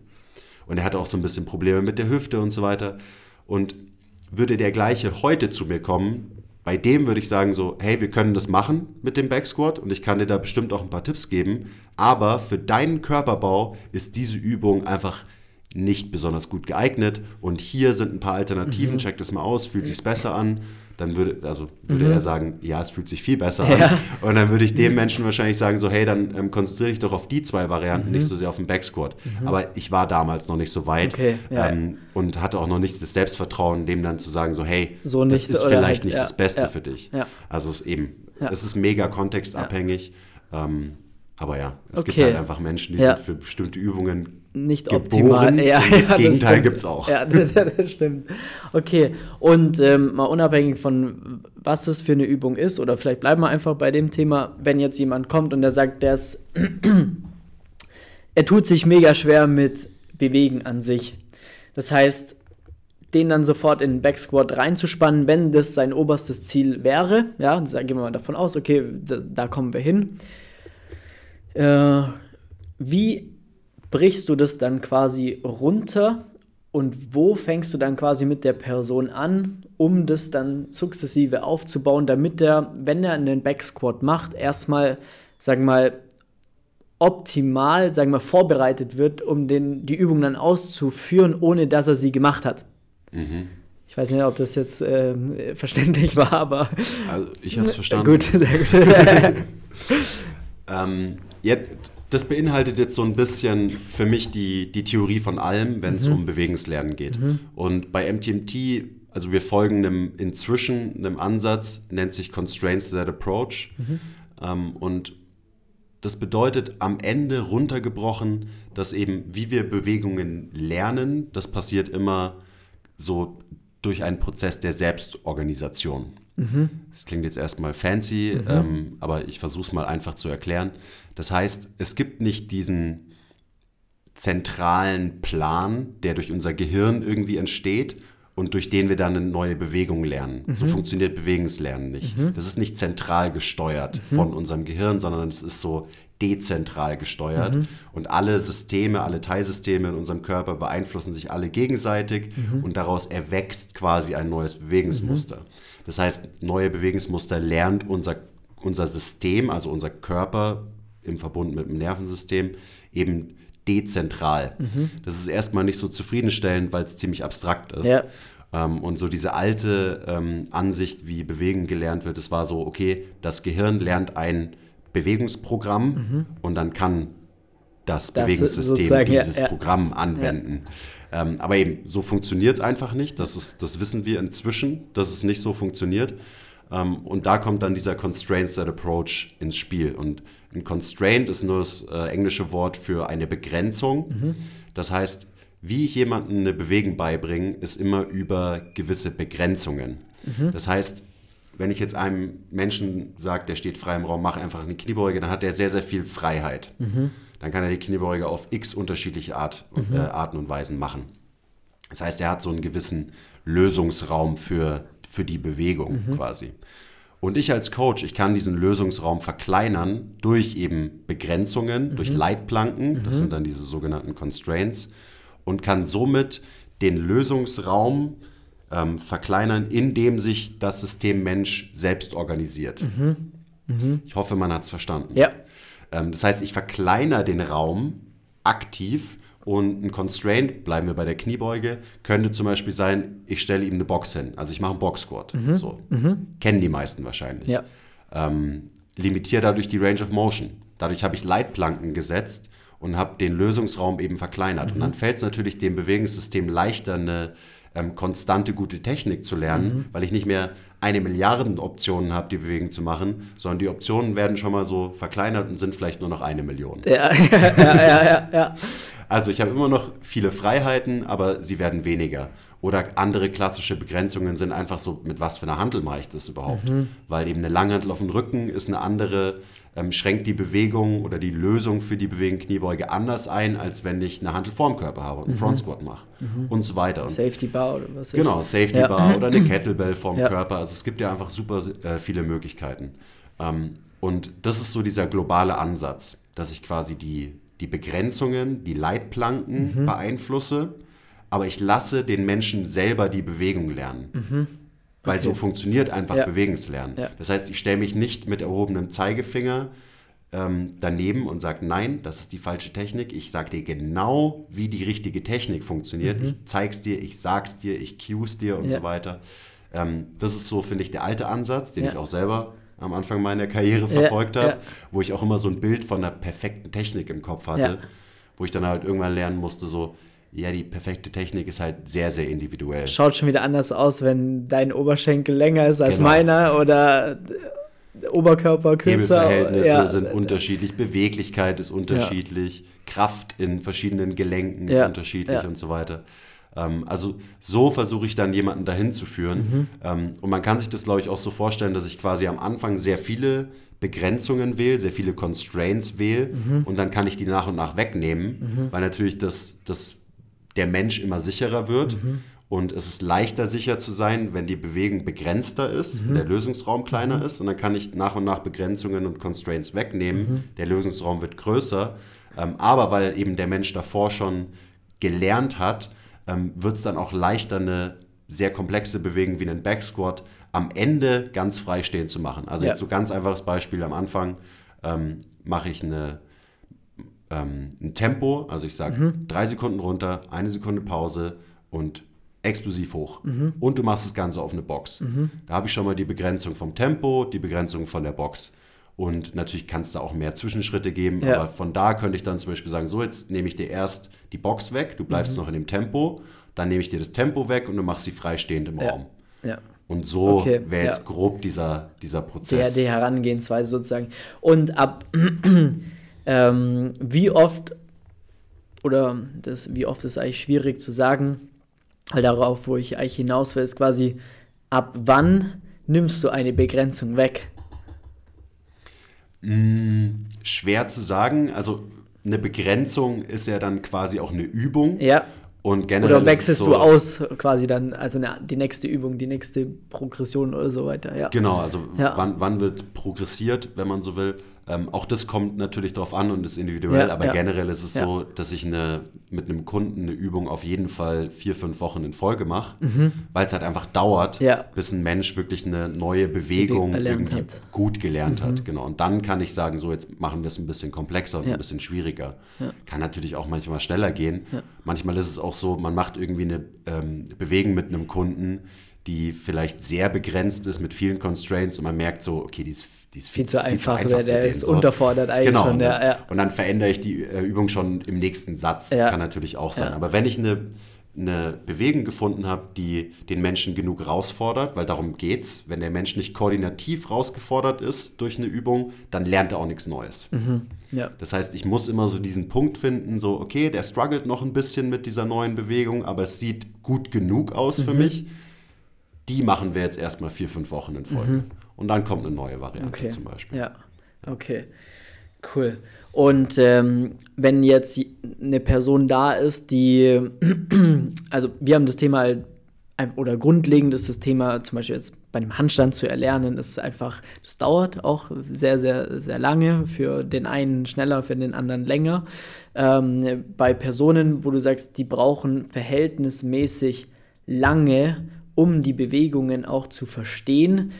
Und er hatte auch so ein bisschen Probleme mit der Hüfte und so weiter. Und würde der gleiche heute zu mir kommen, bei dem würde ich sagen so, hey, wir können das machen mit dem Backsquat und ich kann dir da bestimmt auch ein paar Tipps geben, aber für deinen Körperbau ist diese Übung einfach nicht besonders gut geeignet und hier sind ein paar Alternativen, mhm. check das mal aus, fühlt sich besser an dann würde, also würde mhm. er sagen, ja, es fühlt sich viel besser ja. an. Und dann würde ich dem Menschen wahrscheinlich sagen, so, hey, dann ähm, konzentriere dich doch auf die zwei Varianten, mhm. nicht so sehr auf den Backsquat. Mhm. Aber ich war damals noch nicht so weit okay, ja. ähm, und hatte auch noch nicht das Selbstvertrauen, dem dann zu sagen, so, hey, so das ist vielleicht halt, nicht das Beste für dich. Also es ist eben, es ist mega kontextabhängig. Ähm, Aber ja, es Okay. gibt halt einfach Menschen, die sind für bestimmte Übungen nicht geboren. optimal. Ja, und ja, das Gegenteil gibt es auch. Ja, das, das stimmt. Okay, und ähm, mal unabhängig von was es für eine Übung ist, oder vielleicht bleiben wir einfach bei dem Thema, wenn jetzt jemand kommt und der sagt, der ist, er tut sich mega schwer mit Bewegen an sich. Das heißt, den dann sofort in den Backsquat reinzuspannen, wenn das sein oberstes Ziel wäre, ja, da gehen wir mal davon aus, okay, da, da kommen wir hin. Äh, wie brichst du das dann quasi runter und wo fängst du dann quasi mit der Person an, um das dann sukzessive aufzubauen, damit er, wenn er einen Backsquat macht, erstmal, sagen wir mal, optimal, sagen wir, vorbereitet wird, um den, die Übung dann auszuführen, ohne dass er sie gemacht hat. Ich weiß nicht, ob das jetzt ähm, verständlich war, aber Also ich habe es verstanden. gut, sehr gut. Ähm, ja, das beinhaltet jetzt so ein bisschen für mich die, die Theorie von allem, wenn es um Bewegungslernen geht. Und bei MTMT, also wir folgen einem inzwischen einem Ansatz, nennt sich Constraints That Approach. Ähm, und das bedeutet am Ende runtergebrochen, dass eben, wie wir Bewegungen lernen, das passiert immer so durch einen Prozess der Selbstorganisation. Das klingt jetzt erstmal fancy, ähm, aber ich versuche es mal einfach zu erklären. Das heißt, es gibt nicht diesen zentralen Plan, der durch unser Gehirn irgendwie entsteht und durch den wir dann eine neue Bewegung lernen. So funktioniert Bewegungslernen nicht. Das ist nicht zentral gesteuert von unserem Gehirn, sondern es ist so dezentral gesteuert und alle Systeme, alle Teilsysteme in unserem Körper beeinflussen sich alle gegenseitig und daraus erwächst quasi ein neues Bewegungsmuster. Das heißt, neue Bewegungsmuster lernt unser, unser System, also unser Körper im Verbund mit dem Nervensystem, eben dezentral. Das ist erstmal nicht so zufriedenstellend, weil es ziemlich abstrakt ist. Ja. Ähm, und so diese alte ähm, Ansicht, wie Bewegen gelernt wird, es war so, okay, das Gehirn lernt ein Bewegungsprogramm und dann kann das, Mhm. Das Bewegungssystem sozusagen, ja, dieses ja. Programm anwenden. Ähm, aber eben, so funktioniert es einfach nicht. Das, ist, das wissen wir inzwischen, dass es nicht so funktioniert. Ähm, und da kommt dann dieser Constraints That Approach ins Spiel. Und ein Constraint ist nur das äh, englische Wort für eine Begrenzung. Mhm. Das heißt, wie ich jemandem eine Bewegung beibringe, ist immer über gewisse Begrenzungen. Mhm. Das heißt, wenn ich jetzt einem Menschen sage, der steht frei im Raum, mach einfach eine Kniebeuge, dann hat er sehr, sehr viel Freiheit. Dann kann er die Kniebeuge auf x unterschiedliche Art, äh, Arten und Weisen machen. Das heißt, er hat so einen gewissen Lösungsraum für, für die Bewegung quasi. Und ich als Coach, ich kann diesen Lösungsraum verkleinern durch eben Begrenzungen, durch Leitplanken, das sind dann diese sogenannten Constraints, und kann somit den Lösungsraum ähm, verkleinern, indem sich das System Mensch selbst organisiert. Ich hoffe, man hat es verstanden. ja, das heißt, ich verkleinere den Raum aktiv und ein Constraint, bleiben wir bei der Kniebeuge, könnte zum Beispiel sein, ich stelle ihm eine Box hin. Also ich mache einen Box-Squat. So. Kennen die meisten wahrscheinlich. ja. Ähm, limitiere dadurch die Range of Motion. Dadurch habe ich Leitplanken gesetzt und habe den Lösungsraum eben verkleinert. Und dann fällt es natürlich dem Bewegungssystem leichter, eine ähm, konstante, gute Technik zu lernen, weil ich nicht mehr eine Milliarden Optionen habe, die Bewegung zu machen, sondern die Optionen werden schon mal so verkleinert und sind vielleicht nur noch eine Million. Ja, ja, ja, ja, ja. Also ich habe immer noch viele Freiheiten, aber sie werden weniger. Oder andere klassische Begrenzungen sind einfach so, mit was für einer Handel mache ich das überhaupt? Weil eben eine Langhantel auf dem Rücken ist eine andere, ähm, schränkt die Bewegung oder die Lösung für die Bewegung Kniebeuge anders ein, als wenn ich eine Hantel vorm Körper habe und einen Front Squat mache und so weiter. Und Safety Bar oder was. Genau, Safety Ja. Bar oder eine Kettlebell vorm Ja. Körper. Also es gibt ja einfach super äh, viele Möglichkeiten. Ähm, und das ist so dieser globale Ansatz, dass ich quasi die, die Begrenzungen, die Leitplanken Mhm. beeinflusse, aber ich lasse den Menschen selber die Bewegung lernen. Weil so funktioniert einfach Mhm. Ja. Bewegungslernen. Ja. Das heißt, ich stelle mich nicht mit erhobenem Zeigefinger ähm, daneben und sage, nein, das ist die falsche Technik. Ich sage dir genau, wie die richtige Technik funktioniert. Ich zeig's dir, ich sag's dir, ich cue's dir und Mhm. Ja. so weiter. Ähm, das ist so, finde ich, der alte Ansatz, den ich auch selber am Anfang meiner Karriere verfolgt habe, wo ich auch immer so ein Bild von der perfekten Technik im Kopf hatte, wo ich dann halt irgendwann lernen musste, so, ja, die perfekte Technik ist halt sehr, sehr individuell. Schaut schon wieder anders aus, wenn dein Oberschenkel länger ist als Genau. meiner oder Oberkörper kürzer. Hebelverhältnisse ja. sind unterschiedlich, Beweglichkeit ist unterschiedlich, ja. Kraft in verschiedenen Gelenken ist unterschiedlich und so weiter. Ähm, also so versuche ich dann jemanden dahin zu führen. Mhm. Ähm, und man kann sich das, glaube ich, auch so vorstellen, dass ich quasi am Anfang sehr viele Begrenzungen wähle, sehr viele Constraints wähle mhm. und dann kann ich die nach und nach wegnehmen, mhm. weil natürlich das, das, der Mensch immer sicherer wird. Mhm. Und es ist leichter sicher zu sein, wenn die Bewegung begrenzter ist, mhm. der Lösungsraum kleiner mhm. ist. Und dann kann ich nach und nach Begrenzungen und Constraints wegnehmen. Mhm. Der Lösungsraum wird größer. Ähm, aber weil eben der Mensch davor schon gelernt hat, ähm, wird es dann auch leichter, eine sehr komplexe Bewegung wie einen Backsquat am Ende ganz frei stehen zu machen. Also ja. jetzt so ganz einfaches Beispiel am Anfang ähm, mache ich eine, ähm, ein Tempo, also ich sage mhm. drei Sekunden runter, eine Sekunde Pause und explosiv hoch. Mhm. Und du machst das Ganze auf eine Box. Mhm. Da habe ich schon mal die Begrenzung vom Tempo, die Begrenzung von der Box. Und natürlich kann es da auch mehr Zwischenschritte geben, ja. aber von da könnte ich dann zum Beispiel sagen, so jetzt nehme ich dir erst die Box weg, du bleibst mhm. noch in dem Tempo, dann nehme ich dir das Tempo weg und du machst sie freistehend im ja. Raum. Ja. Und so okay, wäre jetzt ja. grob dieser, dieser Prozess. Der, die Herangehensweise sozusagen. Und ab ähm, wie oft, oder das, wie oft ist eigentlich schwierig zu sagen, weil darauf, wo ich eigentlich hinaus will, ist quasi, ab wann nimmst du eine Begrenzung weg? Hm, schwer zu sagen. Also eine Begrenzung ist ja dann quasi auch eine Übung. Ja. Und generell oder wechselst so, du aus quasi dann, also eine, die nächste Übung, die nächste Progression oder so weiter. Ja. Genau, also ja. wann, wann wird progressiert, wenn man so will. Ähm, auch das kommt natürlich darauf an und ist individuell, ja, aber ja. generell ist es ja. so, dass ich eine, mit einem Kunden eine Übung auf jeden Fall vier, fünf Wochen in Folge mache, mhm. weil es halt einfach dauert, bis ein Mensch wirklich eine neue Bewegung Bewe irgendwie hat. gut gelernt mhm. hat. Genau. Und dann kann ich sagen, so jetzt machen wir es ein bisschen komplexer und ein bisschen schwieriger. Kann natürlich auch manchmal schneller gehen. Manchmal ist es auch so, man macht irgendwie eine ähm, Bewegung mit einem Kunden, die vielleicht sehr begrenzt ist mit vielen Constraints und man merkt so, okay, die ist die ist viel, viel zu viel einfach, zu einfach der ist so. unterfordert eigentlich genau, schon. Ja, ja. Und dann verändere ich die äh, Übung schon im nächsten Satz. Das ja. kann natürlich auch sein. Aber wenn ich eine, eine Bewegung gefunden habe, die den Menschen genug herausfordert, weil darum geht es, wenn der Mensch nicht koordinativ rausgefordert ist durch eine Übung, dann lernt er auch nichts Neues. Mhm. Ja. Das heißt, ich muss immer so diesen Punkt finden, so, okay, der struggelt noch ein bisschen mit dieser neuen Bewegung, aber es sieht gut genug aus mhm. für mich. Die machen wir jetzt erstmal vier, fünf Wochen in Folge. Mhm und dann kommt eine neue Variante okay. zum Beispiel. Ja, okay. Cool. Und ähm, wenn jetzt eine Person da ist, die, also wir haben das Thema halt, oder grundlegend ist das Thema zum Beispiel jetzt bei dem Handstand zu erlernen, ist einfach, das dauert auch sehr, sehr, sehr lange, für den einen schneller, für den anderen länger. Ähm, bei Personen, wo du sagst, die brauchen verhältnismäßig lange, um die Bewegungen auch zu verstehen,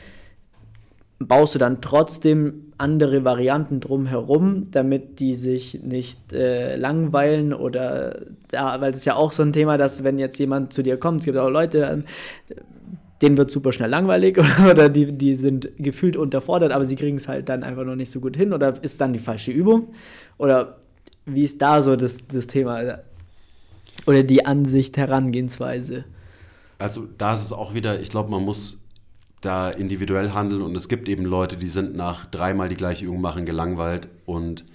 baust du dann trotzdem andere Varianten drumherum, damit die sich nicht äh, langweilen oder ja, weil das ist ja auch so ein Thema, dass wenn jetzt jemand zu dir kommt, es gibt auch Leute, denen wird super schnell langweilig oder die, die sind gefühlt unterfordert, aber sie kriegen es halt dann einfach noch nicht so gut hin oder ist dann die falsche Übung oder wie ist da so das, das Thema oder die Ansicht, Herangehensweise? Also da ist es auch wieder, ich glaube, man muss da individuell handeln und es gibt eben Leute, die sind nach dreimal die gleiche Übung machen gelangweilt und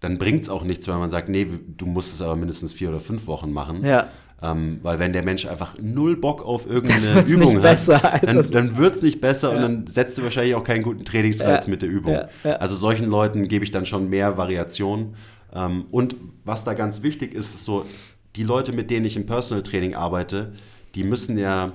dann bringt es auch nichts, wenn man sagt, nee, du musst es aber mindestens vier oder fünf Wochen machen. Ja. Ähm, weil wenn der Mensch einfach null Bock auf irgendeine Übung hat, besser, dann, dann wird es nicht besser ja. und dann setzt du wahrscheinlich auch keinen guten Trainingsreiz ja. mit der Übung. Ja. Also solchen Leuten gebe ich dann schon mehr Variation. Ähm, und was da ganz wichtig ist, ist so, die Leute, mit denen ich im Personal Training arbeite, die müssen ja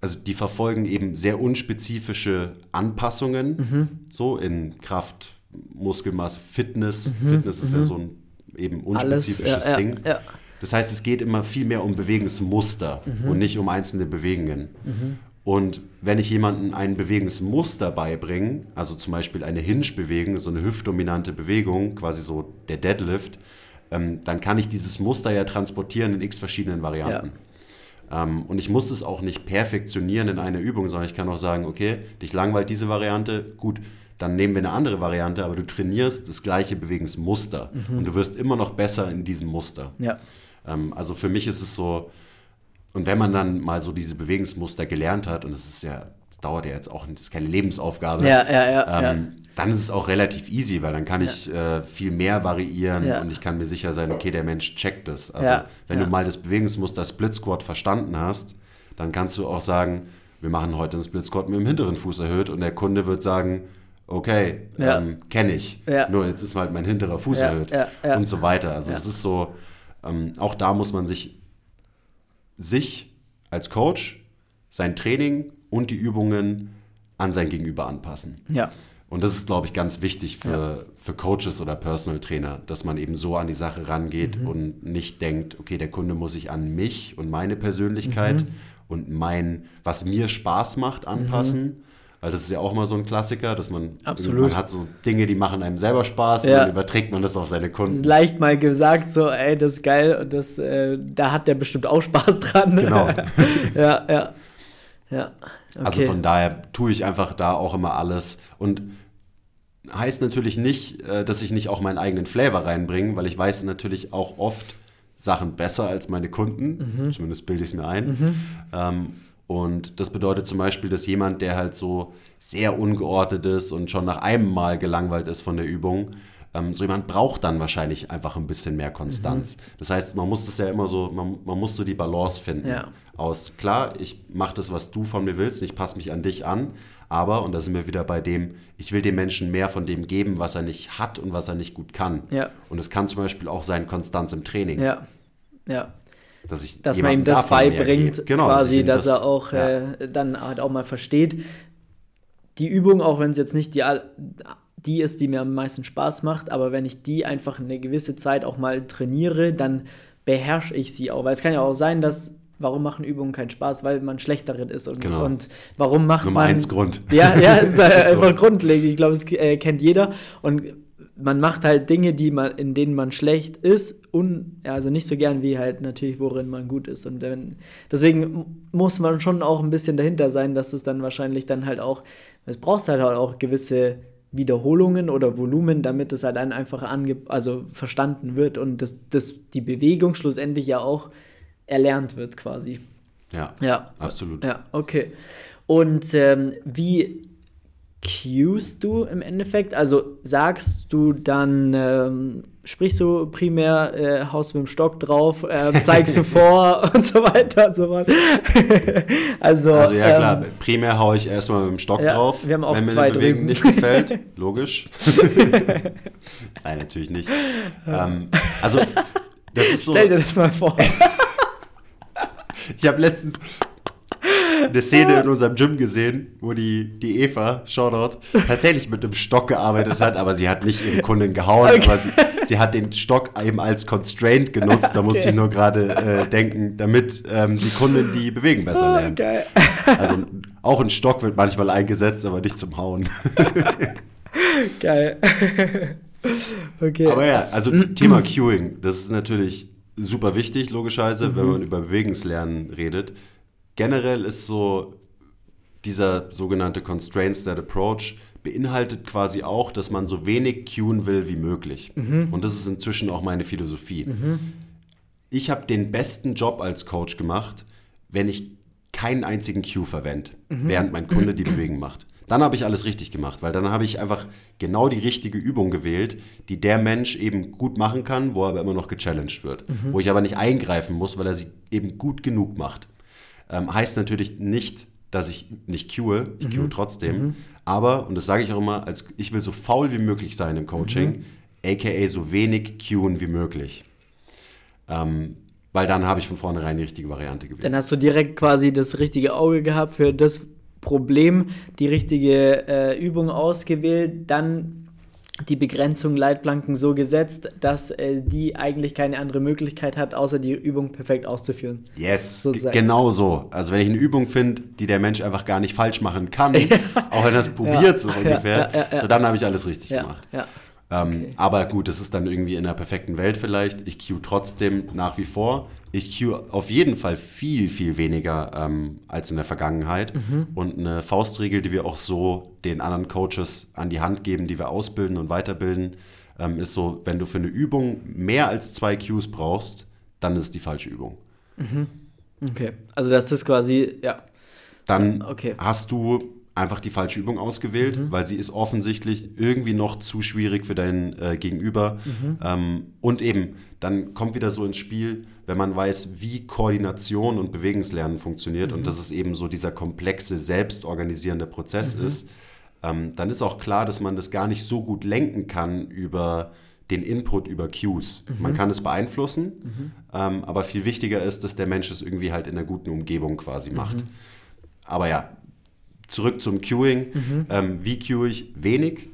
also die verfolgen eben sehr unspezifische Anpassungen, mhm. so in Kraft, Muskelmasse, Fitness. Mhm. Fitness ist mhm. ja so ein eben unspezifisches Alles, ja, Ding. Ja, ja. Das heißt, es geht immer viel mehr um Bewegungsmuster mhm. und nicht um einzelne Bewegungen. Mhm. Und wenn ich jemandem ein Bewegungsmuster beibringe, also zum Beispiel eine Hinge-Bewegung, so eine hüftdominante Bewegung, quasi so der Deadlift, ähm, dann kann ich dieses Muster ja transportieren in x verschiedenen Varianten. Ähm, und ich muss es auch nicht perfektionieren in einer Übung, sondern ich kann auch sagen, okay, dich langweilt diese Variante, gut, dann nehmen wir eine andere Variante, aber du trainierst das gleiche Bewegungsmuster mhm. und du wirst immer noch besser in diesem Muster. Ja. Ähm, also für mich ist es so, und wenn man dann mal so diese Bewegungsmuster gelernt hat, und es ist ja das dauert ja jetzt auch, das ist keine Lebensaufgabe. Ja, ja, ja, ähm, ja. Dann ist es auch relativ easy, weil dann kann ich äh, viel mehr variieren Ja. und ich kann mir sicher sein, okay, der Mensch checkt das. Also wenn du mal das Bewegungsmuster Split Squat verstanden hast, dann kannst du auch sagen, wir machen heute einen Split Squat mit dem hinteren Fuß erhöht und der Kunde wird sagen, okay, ähm, kenne ich. Nur jetzt ist halt mein hinterer Fuß erhöht und so weiter. Also es ist so, ähm, auch da muss man sich sich als Coach, sein Training und die Übungen an sein Gegenüber anpassen. Ja. Und das ist, glaube ich, ganz wichtig für, Ja. für Coaches oder Personal Trainer, dass man eben so an die Sache rangeht Mhm. und nicht denkt, okay, der Kunde muss sich an mich und meine Persönlichkeit Mhm. und mein, was mir Spaß macht, anpassen. Weil das ist ja auch mal so ein Klassiker, dass man, Absolut. man hat so Dinge, die machen einem selber Spaß und Ja. dann überträgt man das auf seine Es ist Kunden. leicht mal gesagt, so, ey, das ist geil und das, äh, da hat der bestimmt auch Spaß dran. Genau. ja, ja. Ja. Okay. Also von daher tue ich einfach da auch immer alles. Und heißt natürlich nicht, äh, dass ich nicht auch meinen eigenen Flavor reinbringe, weil ich weiß natürlich auch oft Sachen besser als meine Kunden. Zumindest bilde ich es mir ein. Ähm, und das bedeutet zum Beispiel, dass jemand, der halt so sehr ungeordnet ist und schon nach einem Mal gelangweilt ist von der Übung, ähm, so jemand braucht dann wahrscheinlich einfach ein bisschen mehr Konstanz. Das heißt, man muss das ja immer so, man, man muss so die Balance finden. Ja. Aus, klar, ich mache das, was du von mir willst, ich passe mich an dich an, aber, und da sind wir wieder bei dem, ich will dem Menschen mehr von dem geben, was er nicht hat und was er nicht gut kann. Ja. Und es kann zum Beispiel auch sein Konstanz im Training. ja. Ja. Dass, ich Dass man ihm das beibringt. Genau, quasi, ihm dass das- er auch ja. äh, dann halt auch mal versteht. Die Übung, auch wenn es jetzt nicht die, die ist, die mir am meisten Spaß macht, aber wenn ich die einfach eine gewisse Zeit auch mal trainiere, dann beherrsche ich sie auch. Weil es kann ja auch sein, dass, warum machen Übungen keinen Spaß? Weil man schlecht darin ist. Und, Genau. und warum macht Nummer man... eins Grund. Ja, ja, ist halt Ist so. einfach grundlegend. Ich glaube, es äh, kennt jeder. Und man macht halt Dinge, die man, in denen man schlecht ist, un, also nicht so gern wie halt natürlich, worin man gut ist. Und wenn, deswegen muss man schon auch ein bisschen dahinter sein, dass es dann wahrscheinlich dann halt auch, es brauchst halt auch gewisse Wiederholungen oder Volumen, damit es halt dann einfach ange, also verstanden wird und das, das, die Bewegung schlussendlich ja auch erlernt wird quasi. Ja, Ja, absolut. ja, okay. Und ähm, wie cuest du im Endeffekt? Also sagst du dann, ähm, sprichst du primär, äh, haust mit dem Stock drauf, ähm, zeigst du vor und so weiter und so fort. also, Also ja klar, ähm, primär haue ich erstmal mit dem Stock Ja, drauf, wir haben auch wenn mir zwei eine Bewegung drüben. nicht gefällt. Logisch. Nein, natürlich nicht. Ähm, also das ist so. stell dir das mal vor. Ich habe letztens eine Szene in unserem Gym gesehen, wo die, die Eva, Shoutout, tatsächlich mit einem Stock gearbeitet hat, aber sie hat nicht ihre Kundin gehauen, Okay. aber sie, sie hat den Stock eben als Constraint genutzt. Da musste Okay. ich nur gerade äh, denken, damit ähm, die Kundin die Bewegen besser Ah, lernt. Geil. Also auch ein Stock wird manchmal eingesetzt, aber nicht zum Hauen. Geil. okay. Aber ja, also Thema Cueing, das ist natürlich super wichtig, logischerweise, Mhm. wenn man über Bewegungslernen redet. Generell ist so dieser sogenannte Constraint-State Approach beinhaltet quasi auch, dass man so wenig cuen will wie möglich. Mhm. Und das ist inzwischen auch meine Philosophie. Ich habe den besten Job als Coach gemacht, wenn ich keinen einzigen Cue verwende, Mhm. während mein Kunde die Bewegung macht. Dann habe ich alles richtig gemacht, weil dann habe ich einfach genau die richtige Übung gewählt, die der Mensch eben gut machen kann, wo er aber immer noch gechallenged wird. Mhm. Wo ich aber nicht eingreifen muss, weil er sie eben gut genug macht. Ähm, heißt natürlich nicht, dass ich nicht cue, ich Mhm. cue trotzdem. Aber, und das sage ich auch immer, als, ich will so faul wie möglich sein im Coaching, aka so wenig cuen wie möglich. Ähm, weil dann habe ich von vornherein die richtige Variante gewählt. Dann hast du direkt quasi das richtige Auge gehabt für das Problem, die richtige äh, Übung ausgewählt, dann die Begrenzung Leitplanken so gesetzt, dass äh, die eigentlich keine andere Möglichkeit hat, außer die Übung perfekt auszuführen. Yes, sozusagen. ge- genau so. Also wenn ich eine Übung finde, die der Mensch einfach gar nicht falsch machen kann, auch wenn er es probiert so Ja, ungefähr, ja, ja, so dann habe ich alles richtig gemacht. ja. Ähm, Okay. Aber gut, das ist dann irgendwie in der perfekten Welt vielleicht. Ich cue trotzdem nach wie vor. Ich cue auf jeden Fall viel, viel weniger ähm, als in der Vergangenheit. Mhm. Und eine Faustregel, die wir auch so den anderen Coaches an die Hand geben, die wir ausbilden und weiterbilden, ähm, ist so, wenn du für eine Übung mehr als zwei Cues brauchst, dann ist es die falsche Übung. Okay. Also dass das quasi, ja, dann okay. hast du einfach die falsche Übung ausgewählt, mhm. weil sie ist offensichtlich irgendwie noch zu schwierig für dein äh, Gegenüber. Mhm. Ähm, und eben, dann kommt wieder so ins Spiel, wenn man weiß, wie Koordination und Bewegungslernen funktioniert mhm. und dass es eben so dieser komplexe, selbstorganisierende Prozess mhm. ist, ähm, dann ist auch klar, dass man das gar nicht so gut lenken kann über den Input über Cues. Mhm. Man kann es beeinflussen, mhm. ähm, aber viel wichtiger ist, dass der Mensch es irgendwie halt in einer guten Umgebung quasi macht. Aber ja, zurück zum Queuing. Mhm. Ähm, wie queue ich? Wenig.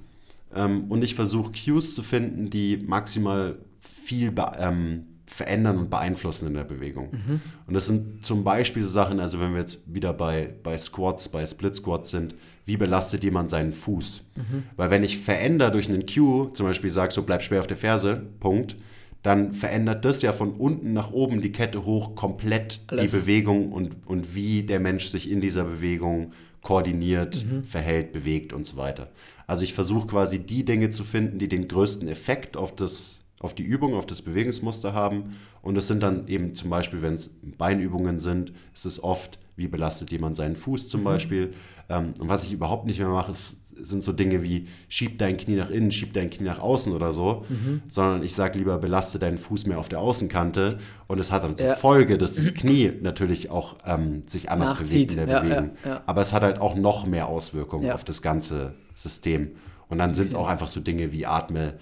Ähm, und ich versuche Cues zu finden, die maximal viel ähm, verändern und beeinflussen in der Bewegung. Mhm. Und das sind zum Beispiel so Sachen, also wenn wir jetzt wieder bei, bei Squats, bei Split Squats sind, wie belastet jemand seinen Fuß? Mhm. Weil wenn ich verändere durch einen Cue, zum Beispiel sage, so bleib schwer auf der Ferse, Punkt, dann verändert das ja von unten nach oben die Kette hoch komplett Alles. die Bewegung und, und wie der Mensch sich in dieser Bewegung koordiniert, mhm. verhält, bewegt und so weiter. Also ich versuche quasi die Dinge zu finden, die den größten Effekt auf, das, auf die Übung, auf das Bewegungsmuster haben. Und es sind dann eben zum Beispiel, wenn es Beinübungen sind, ist es oft, wie belastet jemand seinen Fuß zum mhm. Beispiel. Ähm, und was ich überhaupt nicht mehr mache, ist, sind so Dinge wie schieb dein Knie nach innen, schieb dein Knie nach außen oder so, mhm. sondern ich sage lieber, belaste deinen Fuß mehr auf der Außenkante. Und es hat dann zur ja. Folge, dass das Knie natürlich auch ähm, sich anders Nachzieht. bewegt in der ja, Bewegung. Ja, Aber es hat halt auch noch mehr Auswirkungen auf das ganze System. Und dann sind es okay. auch einfach so Dinge wie atme